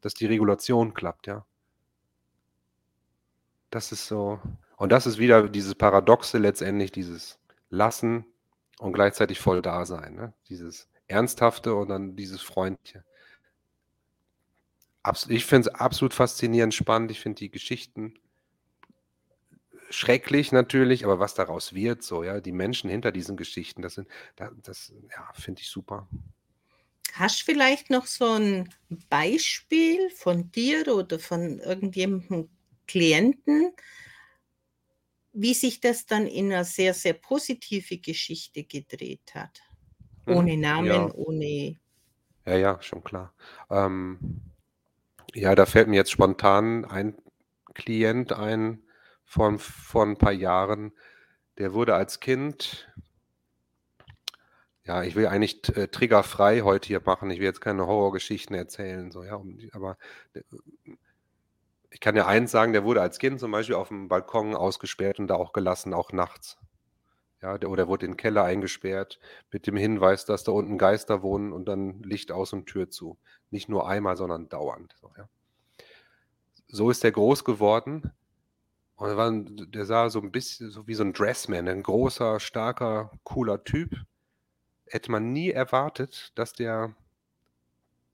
dass die Regulation klappt, ja. Das ist so und das ist wieder dieses Paradoxe letztendlich, dieses Lassen und gleichzeitig voll da sein, ne? Dieses Ernsthafte und dann dieses Freundliche. Abs ich finde es absolut faszinierend spannend. Ich finde die Geschichten schrecklich natürlich, aber was daraus wird so, ja, die Menschen hinter diesen Geschichten, das sind da das ja, finde ich super. Hast vielleicht noch so 'n Beispiel von dir oder von irgendjemandem Klienten wie sich das dann in 'ner sehr, sehr positive Geschichte gedreht hat? Mhm, Ohne Namen, ja. ohne Ja, ja, schon klar. Ähm, ja, da fällt mir jetzt spontan ein Klient ein von vor 'n paar Jahren, der wurde als Kind ja, ich will eigentlich äh, triggerfrei heute hier machen. Ich will jetzt keine Horrorgeschichten erzählen, so, ja, aber d ich kann dir eins sagen, der wurde als Kind zum Beispiel auf'm Balkon ausgesperrt und da auch gelassen, auch nachts. Ja, der oder wurde in 'n Keller eingesperrt mit dem Hinweis, dass da unten Geister wohnen und dann Licht aus und Tür zu. Nicht nur einmal, sondern dauernd, so, ja. So ist der groß geworden und war der sah so 'n bisschen so wie so 'n Dressman, 'nen großer, starker, cooler Typ. Hätte man nie erwartet, dass der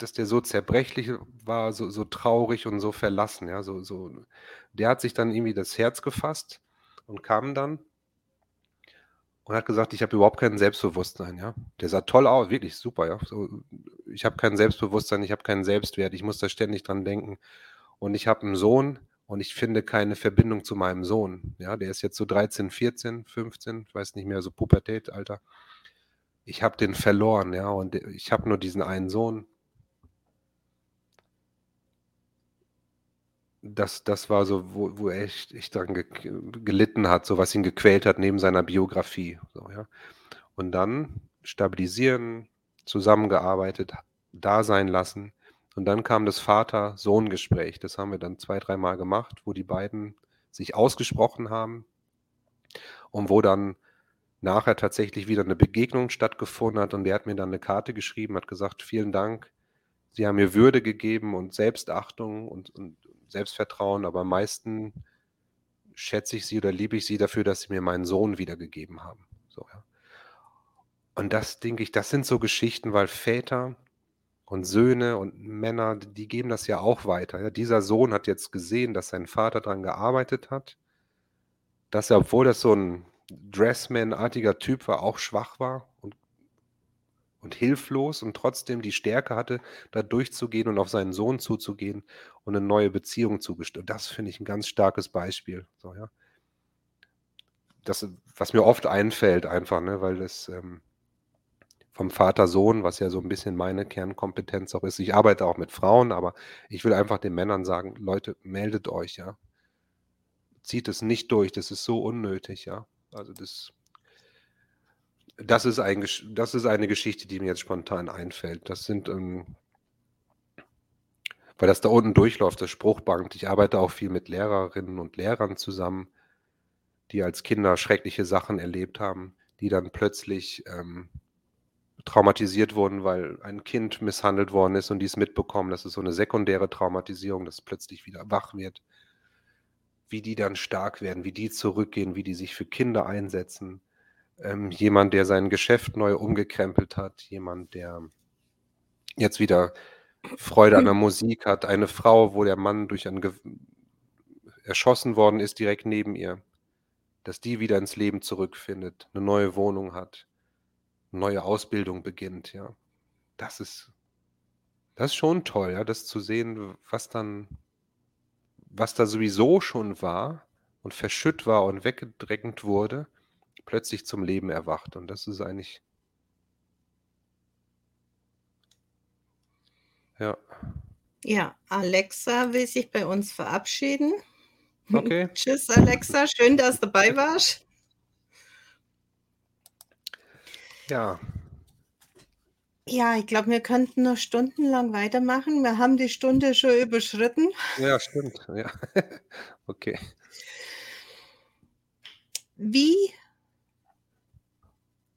dass der so zerbrechlich war, so so traurig und so verlassen, ja, so so der hat sich dann irgendwie das Herz gefasst und kam dann und hat gesagt: „Ich habe überhaupt kein Selbstbewusstsein“, ja? Der sah toll au wirklich super, ja, so „Ich habe kein Selbstbewusstsein, ich habe keinen Selbstwert, ich muss da ständig dran denken und ich habe 'n Sohn und ich finde keine Verbindung zu meinem Sohn“, ja? Der ist jetzt so 13, 14, 15, ich weiß nicht mehr, so Pubertätalter. „Ich habe den verloren, ja, und ich habe nur diesen einen Sohn.“ Das das war so, wo wo er echt echt dran ge gelitten hat, so was ihn gequält hat neben seiner Biografie, so, ja. Und dann stabilisieren, zusammengearbeitet, da sein lassen und dann kam das Vater-Sohn-Gespräch. Das haben wir dann 2, dreimal gemacht, wo die beiden sich ausgesprochen haben und wo dann nachher tatsächlich wieder 'ne Begegnung stattgefunden hat und der hat mir dann 'ne Karte geschrieben, hat gesagt: „Vielen Dank. Sie haben mir Würde gegeben und Selbstachtung und und Selbstvertrauen, aber am meisten schätze ich Sie oder liebe ich Sie dafür, dass Sie mir meinen Sohn wiedergegeben haben“, so, ja. Und das denke ich, das sind so Geschichten, weil Väter und Söhne und Männer, die geben das ja auch weiter, ja? Dieser Sohn hat jetzt gesehen, dass sein Vater dran gearbeitet hat dass er, obwohl das so 'n Dressman-artiger Typ war, auch schwach war und und hilflos und trotzdem die Stärke hatte, da durchzugehen und auf seinen Sohn zuzugehen und 'ne neue Beziehung zu gest und das finde ich 'n ganz starkes Beispiel, so, ja. Das, was mir oft einfällt einfach, ne, weil das, ähm, vom Vater-Sohn, was ja so 'n bisschen meine Kernkompetenz auch ist ich arbeite auch mit Frauen, aber ich will einfach den Männern sagen: „Leute, meldet euch, ja?“ Zieht es nicht durch, das ist so unnötig, ja? Also, das das ist ein das ist eine Geschichte, die mir jetzt spontan einfällt. Das sind, ähm weil das da unten durchläuft, das Spruchband. Ich arbeite auch viel mit Lehrerinnen und Lehrern zusammen. die als Kinder schreckliche Sachen erlebt haben, die dann plötzlich ähm, traumatisiert wurden, weil ein Kind misshandelt worden ist und die es mitbekommen. Das ist so eine sekundäre Traumatisierung, dass plötzlich wieder wach wird. Wie die dann stark werden, wie die zurückgehen, wie die sich für Kinder einsetzen. Ähm, jemand, der sein Geschäft neu umgekrempelt hat, jemand, der jetzt wieder Freude an der Musik hat, eine Frau, wo der Mann durch ein Ge erschossen worden ist, direkt neben ihr, dass die wieder ins Leben zurückfindet, eine neue Wohnung hat, neue Ausbildung beginnt, ja. Das ist das ist schon toll, ja, das zu sehen, was dann was da sowieso schon war und verschütt war und weggedrängt wurde, plötzlich zum Leben erwacht und das ist eigentlich Ja. Ja, Alexa will sich bei uns verabschieden. Okay. Tschüss, Alexa. Schön, dass du dabei warst. Ja. Ja, ich glaube, wir könnten noch stundenlang weitermachen. Wir haben die Stunde schon überschritten. Ja, stimmt. Ja. Okay. Wie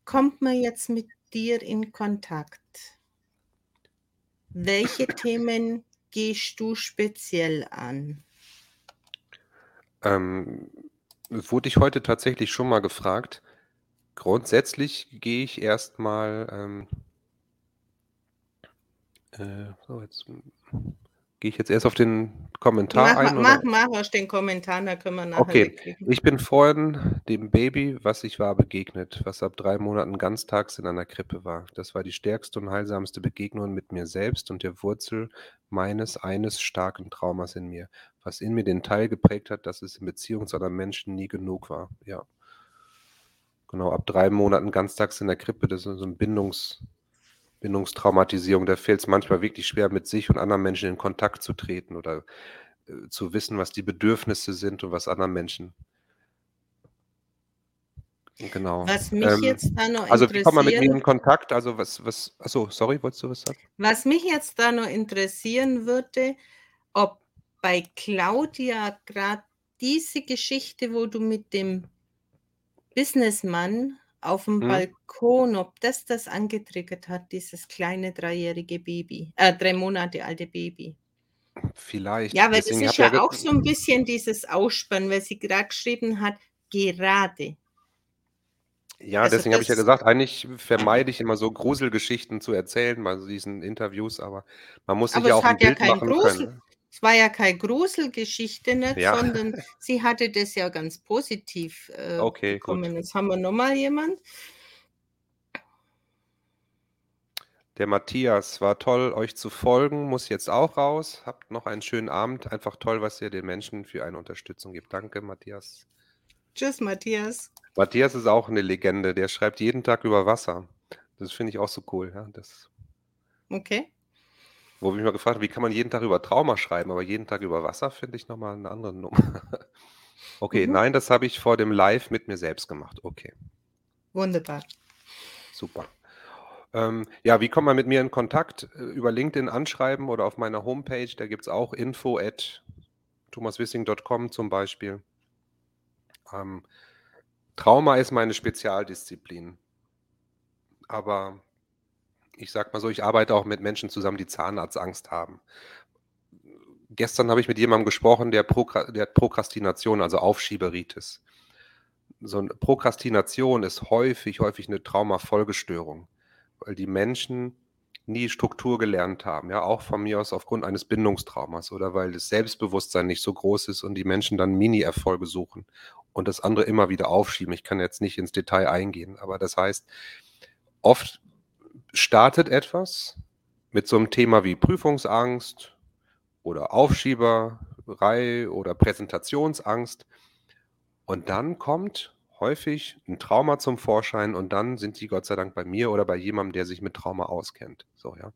kommt man jetzt mit dir in Kontakt? Welche Themen gehst du speziell an? Ähm, wurde ich heute tatsächlich schon mal gefragt. Grundsätzlich gehe ich erstmal. ähm äh, so, jetzt Gehe ich jetzt erst auf den Kommentar Mach, ein? mach, mach aus den Kommentaren, da können wir nachher Okay, wegklicken. ich bin vorhin dem Baby, was ich war, begegnet, was ab drei Monaten ganztags in einer Krippe war. Das war die stärkste und heilsamste Begegnung mit mir selbst und der Wurzel meines eines starken Traumas in mir, was in mir den Teil geprägt hat, dass es in Beziehung zu anderen Menschen nie genug war. Ja. Genau, ab drei Monaten ganztags in der Krippe, das ist so ein Bindungs, Bindungstraumatisierung, da fällt es manchmal wirklich schwer, mit sich und anderen Menschen in Kontakt zu treten oder äh, zu wissen, was die Bedürfnisse sind und was anderen Menschen. Genau. Was mich Ähm, jetzt da noch also wie kommt man mit mir in Kontakt? Also was, was, achso, sorry, wolltest du was sagen? was mich jetzt da noch interessieren würde, ob bei Claudia gerade diese Geschichte, wo du mit dem Businessmann auf dem Mhm. Balkon, ob das das angetriggert hat, dieses kleine dreijährige Baby, äh, drei Monate alte Baby. Vielleicht. Ja, weil das Deswegen, ich ist ja auch so ein bisschen dieses Ausspannen, weil sie gerade geschrieben hat, gerade. Ja, Also deswegen habe ich ja das gesagt, eigentlich vermeide ich immer so Gruselgeschichten zu erzählen bei diesen Interviews, aber man muss sich ja auch ein ja Bild machen Grusel können. Es war ja keine Gruselgeschichte nicht, Ja, sondern sie hatte das ja ganz positiv, äh, okay, gut. bekommen. Jetzt haben wir noch mal jemand. Der Matthias, war toll, euch zu folgen, muss jetzt auch raus. Habt noch einen schönen Abend. Einfach toll, was ihr den Menschen für eine Unterstützung gibt. Danke, Matthias. Tschüss, Matthias. Matthias ist auch eine Legende. Der schreibt jeden Tag über Wasser. Das finde ich auch so cool. Ja? Das, Okay. Wo ich mich mal gefragt habe, wie kann man jeden Tag über Trauma schreiben, aber jeden Tag über Wasser finde ich nochmal eine andere Nummer. Okay, Mhm. nein, das habe ich vor dem Live mit mir selbst gemacht. Okay, Wunderbar. super. Ähm, ja, wie kommt man mit mir in Kontakt? Äh, Über LinkedIn anschreiben oder auf meiner Homepage. Da gibt es auch info at thomaswissing.com zum Beispiel. Ähm, Trauma ist meine Spezialdisziplin. Aber ich sag mal so, ich arbeite auch mit Menschen zusammen, die Zahnarztangst haben. Gestern habe ich mit jemandem gesprochen, der, Prokra der hat Prokrastination, also Aufschieberitis. So eine Prokrastination ist häufig, häufig eine Traumafolgestörung, weil die Menschen nie Struktur gelernt haben, ja, auch von mir aus aufgrund eines Bindungstraumas oder weil das Selbstbewusstsein nicht so groß ist und die Menschen dann Mini-Erfolge suchen und das andere immer wieder aufschieben. Ich kann jetzt nicht ins Detail eingehen, aber das heißt, oft startet etwas mit so einem Thema wie Prüfungsangst oder Aufschieberei oder Präsentationsangst und dann kommt häufig ein Trauma zum Vorschein und dann sind die Gott sei Dank bei mir oder bei jemandem, der sich mit Trauma auskennt. So, ja.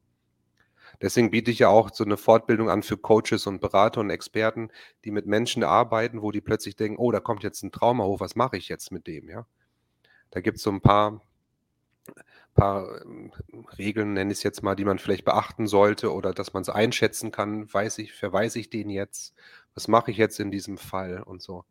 Deswegen biete ich ja auch so eine Fortbildung an für Coaches und Berater und Experten, die mit Menschen arbeiten, wo die plötzlich denken, oh, da kommt jetzt ein Trauma hoch, was mache ich jetzt mit dem, ja? Da gibt es so ein paar, paar ähm, Regeln, nenne ich es jetzt mal, die man vielleicht beachten sollte oder dass man es einschätzen kann, weiß ich, verweise ich den jetzt, was mache ich jetzt in diesem Fall und so.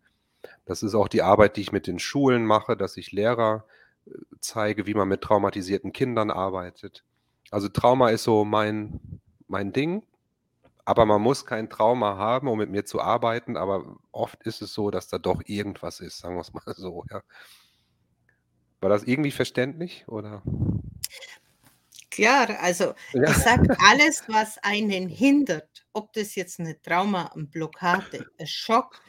Das ist auch die Arbeit, die ich mit den Schulen mache, dass ich Lehrer äh, zeige, wie man mit traumatisierten Kindern arbeitet. Also Trauma ist so mein, mein Ding, aber man muss kein Trauma haben, um mit mir zu arbeiten, aber oft ist es so, dass da doch irgendwas ist, sagen wir es mal so, ja. War das irgendwie verständlich oder? Klar, also ja. ich sage, alles, was einen hindert, ob das jetzt eine Trauma, eine Blockade, ein Schock,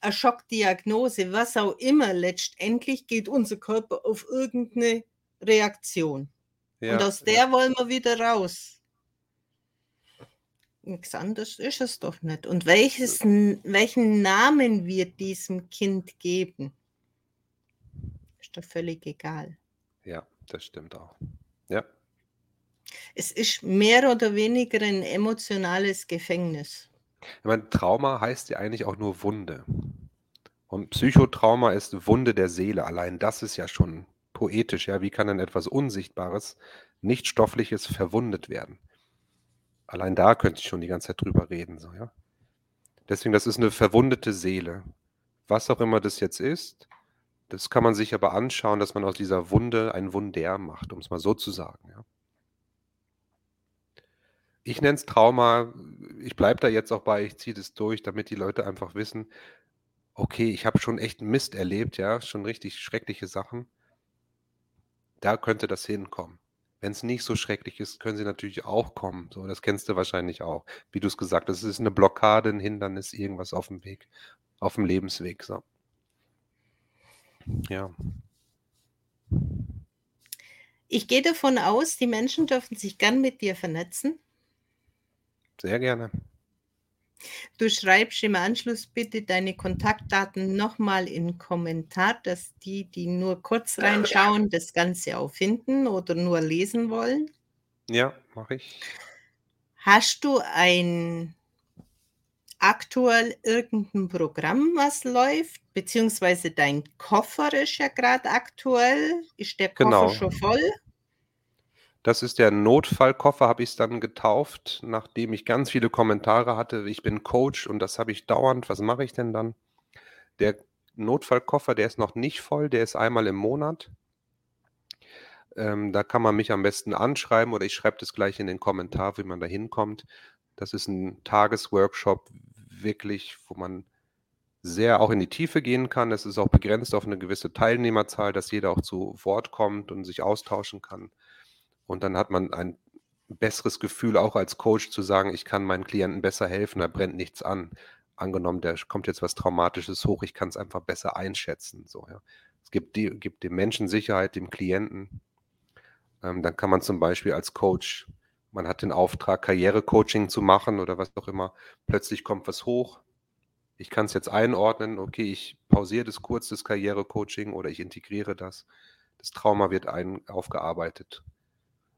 eine Schockdiagnose, was auch immer, letztendlich geht unser Körper auf irgendeine Reaktion. Ja, Und aus der ja. wollen wir wieder raus. Nichts anderes ist es doch nicht. Und welches, welchen Namen wir diesem Kind geben, doch völlig egal. Ja, das stimmt auch. Ja. Es ist mehr oder weniger ein emotionales Gefängnis. Ich meine, Trauma heißt ja eigentlich auch nur Wunde. Und Psychotrauma ist Wunde der Seele. Allein das ist ja schon poetisch. Ja, wie kann denn etwas Unsichtbares, Nichtstoffliches verwundet werden? Allein da könnte ich schon die ganze Zeit drüber reden. So, ja? Deswegen, das ist eine verwundete Seele. Was auch immer das jetzt ist, das kann man sich aber anschauen, dass man aus dieser Wunde ein Wunder macht, um es mal so zu sagen. Ja? Ich nenne es Trauma. Ich bleibe da jetzt auch bei, ich ziehe das durch, damit die Leute einfach wissen, okay, ich habe schon echt Mist erlebt, ja, schon richtig schreckliche Sachen. Da könnte das hinkommen. Wenn es nicht so schrecklich ist, können sie natürlich auch kommen. So, das kennst du wahrscheinlich auch. Wie du es gesagt hast, es ist eine Blockade, ein Hindernis, irgendwas auf dem Weg, auf dem Lebensweg. So. Ja. Ich gehe davon aus, die Menschen dürfen sich gern mit dir vernetzen. Sehr gerne. Du schreibst im Anschluss bitte deine Kontaktdaten nochmal in den Kommentar, dass die, die nur kurz reinschauen, das Ganze auch finden oder nur lesen wollen. Ja, mache ich. Hast du ein aktuell irgendein Programm, was läuft? Beziehungsweise dein Koffer ist ja gerade aktuell. Ist der Koffer genau. schon voll? Das ist der Notfallkoffer, habe ich es dann getauft, nachdem ich ganz viele Kommentare hatte. Ich bin Coach und das habe ich dauernd. Was mache ich denn dann? Der Notfallkoffer, der ist noch nicht voll, der ist einmal im Monat. Ähm, da kann man mich am besten anschreiben oder ich schreibe das gleich in den Kommentar, wie man da hinkommt. Das ist ein Tagesworkshop, wirklich, wo man sehr auch in die Tiefe gehen kann. Es ist auch begrenzt auf eine gewisse Teilnehmerzahl, dass jeder auch zu Wort kommt und sich austauschen kann. Und dann hat man ein besseres Gefühl, auch als Coach zu sagen, ich kann meinen Klienten besser helfen, da brennt nichts an. Angenommen, da kommt jetzt was Traumatisches hoch, ich kann es einfach besser einschätzen. So, ja. Es gibt, die, gibt dem Menschen Sicherheit, dem Klienten. Ähm, dann kann man zum Beispiel als Coach, man hat den Auftrag, Karrierecoaching zu machen oder was auch immer, plötzlich kommt was hoch. Ich kann es jetzt einordnen, okay, ich pausiere das kurz, das Karrierecoaching oder ich integriere das. Das Trauma wird ein, aufgearbeitet.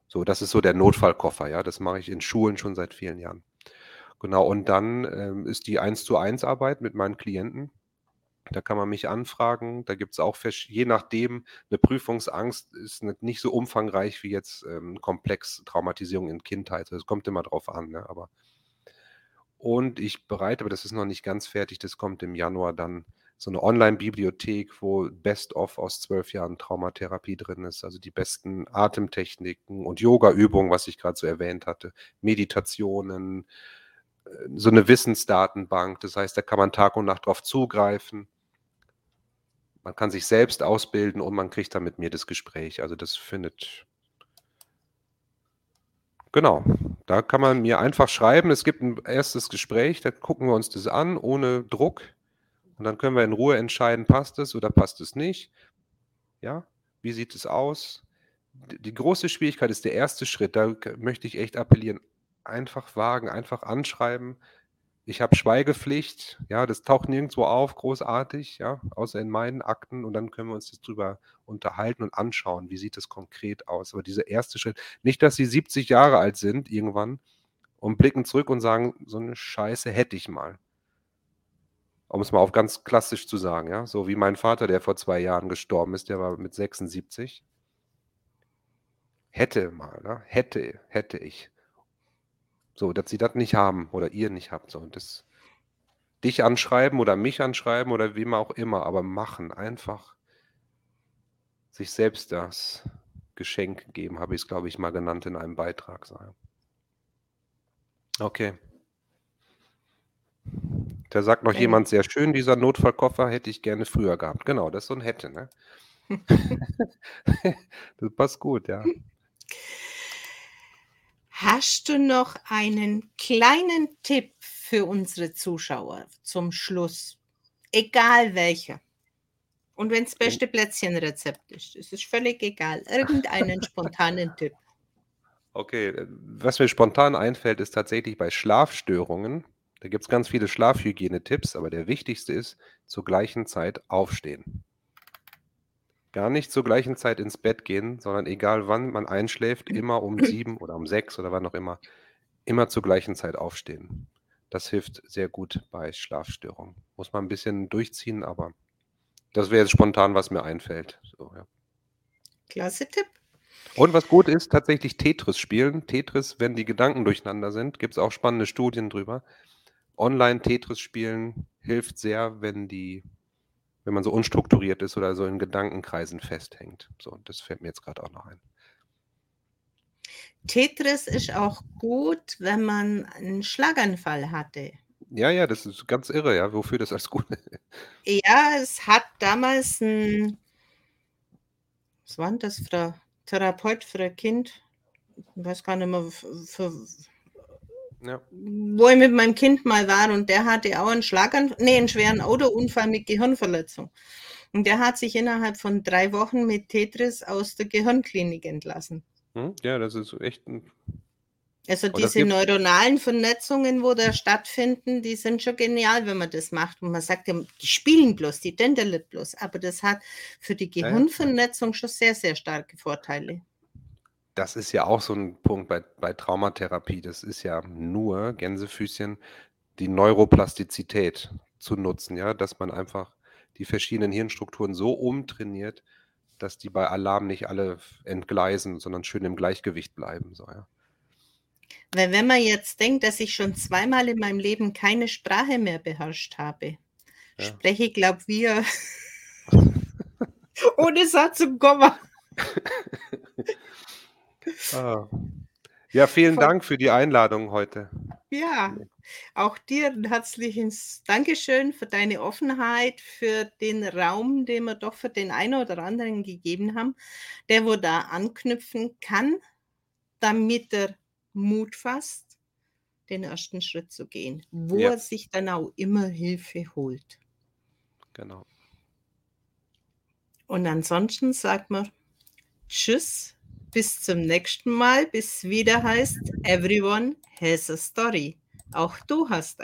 So, das ist so der Notfallkoffer, ja. Das mache ich in Schulen schon seit vielen Jahren. Genau, und dann ähm, ist die 1 zu 1 Arbeit mit meinen Klienten. Da kann man mich anfragen. Da gibt es auch, je nachdem, eine Prüfungsangst ist nicht so umfangreich wie jetzt ähm, Komplex Traumatisierung in Kindheit. Es kommt immer drauf an, ne? aber und ich bereite, aber das ist noch nicht ganz fertig, das kommt im Januar dann so eine Online-Bibliothek, wo Best-of aus zwölf Jahren Traumatherapie drin ist, also die besten Atemtechniken und Yoga-Übungen, was ich gerade so erwähnt hatte, Meditationen, so eine Wissensdatenbank. Das heißt, da kann man Tag und Nacht drauf zugreifen. Man kann sich selbst ausbilden und man kriegt dann mit mir das Gespräch. Also das findet Genau, da kann man mir einfach schreiben. Es gibt ein erstes Gespräch, da gucken wir uns das an, ohne Druck. Und dann können wir in Ruhe entscheiden, passt es oder passt es nicht. Ja, wie sieht es aus? Die große Schwierigkeit ist der erste Schritt. Da möchte ich echt appellieren. Einfach wagen, einfach anschreiben. Ich habe Schweigepflicht. Ja, das taucht nirgendwo auf, großartig, ja, außer in meinen Akten. Und dann können wir uns das drüber unterhalten und anschauen, wie sieht es konkret aus. Aber dieser erste Schritt, nicht, dass sie 70 Jahre alt sind irgendwann und blicken zurück und sagen, so eine Scheiße hätte ich mal um es mal auf ganz klassisch zu sagen, ja, so wie mein Vater, der vor zwei Jahren gestorben ist, der war mit 76. Hätte mal, ne? hätte, hätte ich. So, dass sie das nicht haben oder ihr nicht habt. So, und das, dich anschreiben oder mich anschreiben oder wem auch immer, aber machen, einfach sich selbst das Geschenk geben, habe ich es, glaube ich, mal genannt in einem Beitrag. Okay. Da sagt noch Ein jemand: „Sehr schön, dieser Notfallkoffer hätte ich gerne früher gehabt.“ Genau, das ist so 'n hätte, ne? Das passt gut, ja. Hast du noch einen kleinen Tipp für unsere Zuschauer zum Schluss? Egal welcher. Und wenn's Hm. beste Plätzchenrezept ist, es ist völlig egal. Irgendeinen spontanen Tipp. Okay, äh, was mir spontan einfällt, ist tatsächlich bei Schlafstörungen. Da gibt's ganz viele Schlafhygienetipps, aber der wichtigste ist: zur gleichen Zeit aufstehen. Gar nicht zur gleichen Zeit ins Bett gehen, sondern egal wann man einschläft, immer um 7 oder um 6 oder wann auch immer, immer zur gleichen Zeit aufstehen. Das hilft sehr gut bei Schlafstörungen. Muss man 'n bisschen durchziehen, aber das wäre jetzt spontan, was mir einfällt, so, ja. Klasse Tipp. Und was gut ist, tatsächlich Tetris spielen. Tetris, wenn die Gedanken durcheinander sind, gibt's auch spannende Studien drüber. Online Tetris spielen hilft sehr, wenn die wenn man so unstrukturiert ist oder so in Gedankenkreisen festhängt. So, das fällt mir jetzt grad auch noch ein. Tetris ist auch gut, wenn man 'n Schlaganfall hatte. Ja, ja, das ist ganz irre, ja, wofür das alles gut Ja, es hat damals 'n was war 'n das für a Therapeut für ein Kind? Ich weiß gar nicht mehr, f für Ja. wo ich mit meinem Kind mal war und der hatte auch 'n Schlaganf ne, 'n schweren Autounfall mit Gehirnverletzung. Und der hat sich innerhalb von 3 Wochen mit Tetris aus der Gehirnklinik entlassen. Mhm, ja, das ist echt 'n Also, das diese neuronalen Vernetzungen, wo da stattfinden, die sind schon genial, wenn man das macht. Und man sagt ja, die spielen bloß, die tändeln bloß, aber das hat für die. Gehirnvernetzung schon sehr, sehr starke Vorteile. Das ist ja auch so 'n Punkt bei bei Traumatherapie. Das ist ja nur, Gänsefüßchen, die Neuroplastizität zu nutzen, ja, dass man einfach die verschiedenen Hirnstrukturen so umtrainiert, dass die bei Alarm nicht alle entgleisen, sondern schön im Gleichgewicht bleiben, so, ja. Weil wenn man jetzt denkt, dass ich schon zweimal in meinem Leben keine Sprache mehr beherrscht habe, Ja. spreche ich glaube wir ohne Satz und Komma. Ah. Ja, vielen Voll Dank für die Einladung heute. Ja, auch dir 'n herzliches Dankeschön für deine Offenheit, für den Raum, den wir doch für den einen oder anderen gegeben haben, der wo da anknüpfen kann, damit er Mut fasst, den ersten Schritt zu gehen, wo Ja. er sich dann auch immer Hilfe holt. Genau. Und ansonsten sagt man Tschüss, bis zum nächsten Mal, bis wieder heißt: „Everyone has a story.“ Auch du hast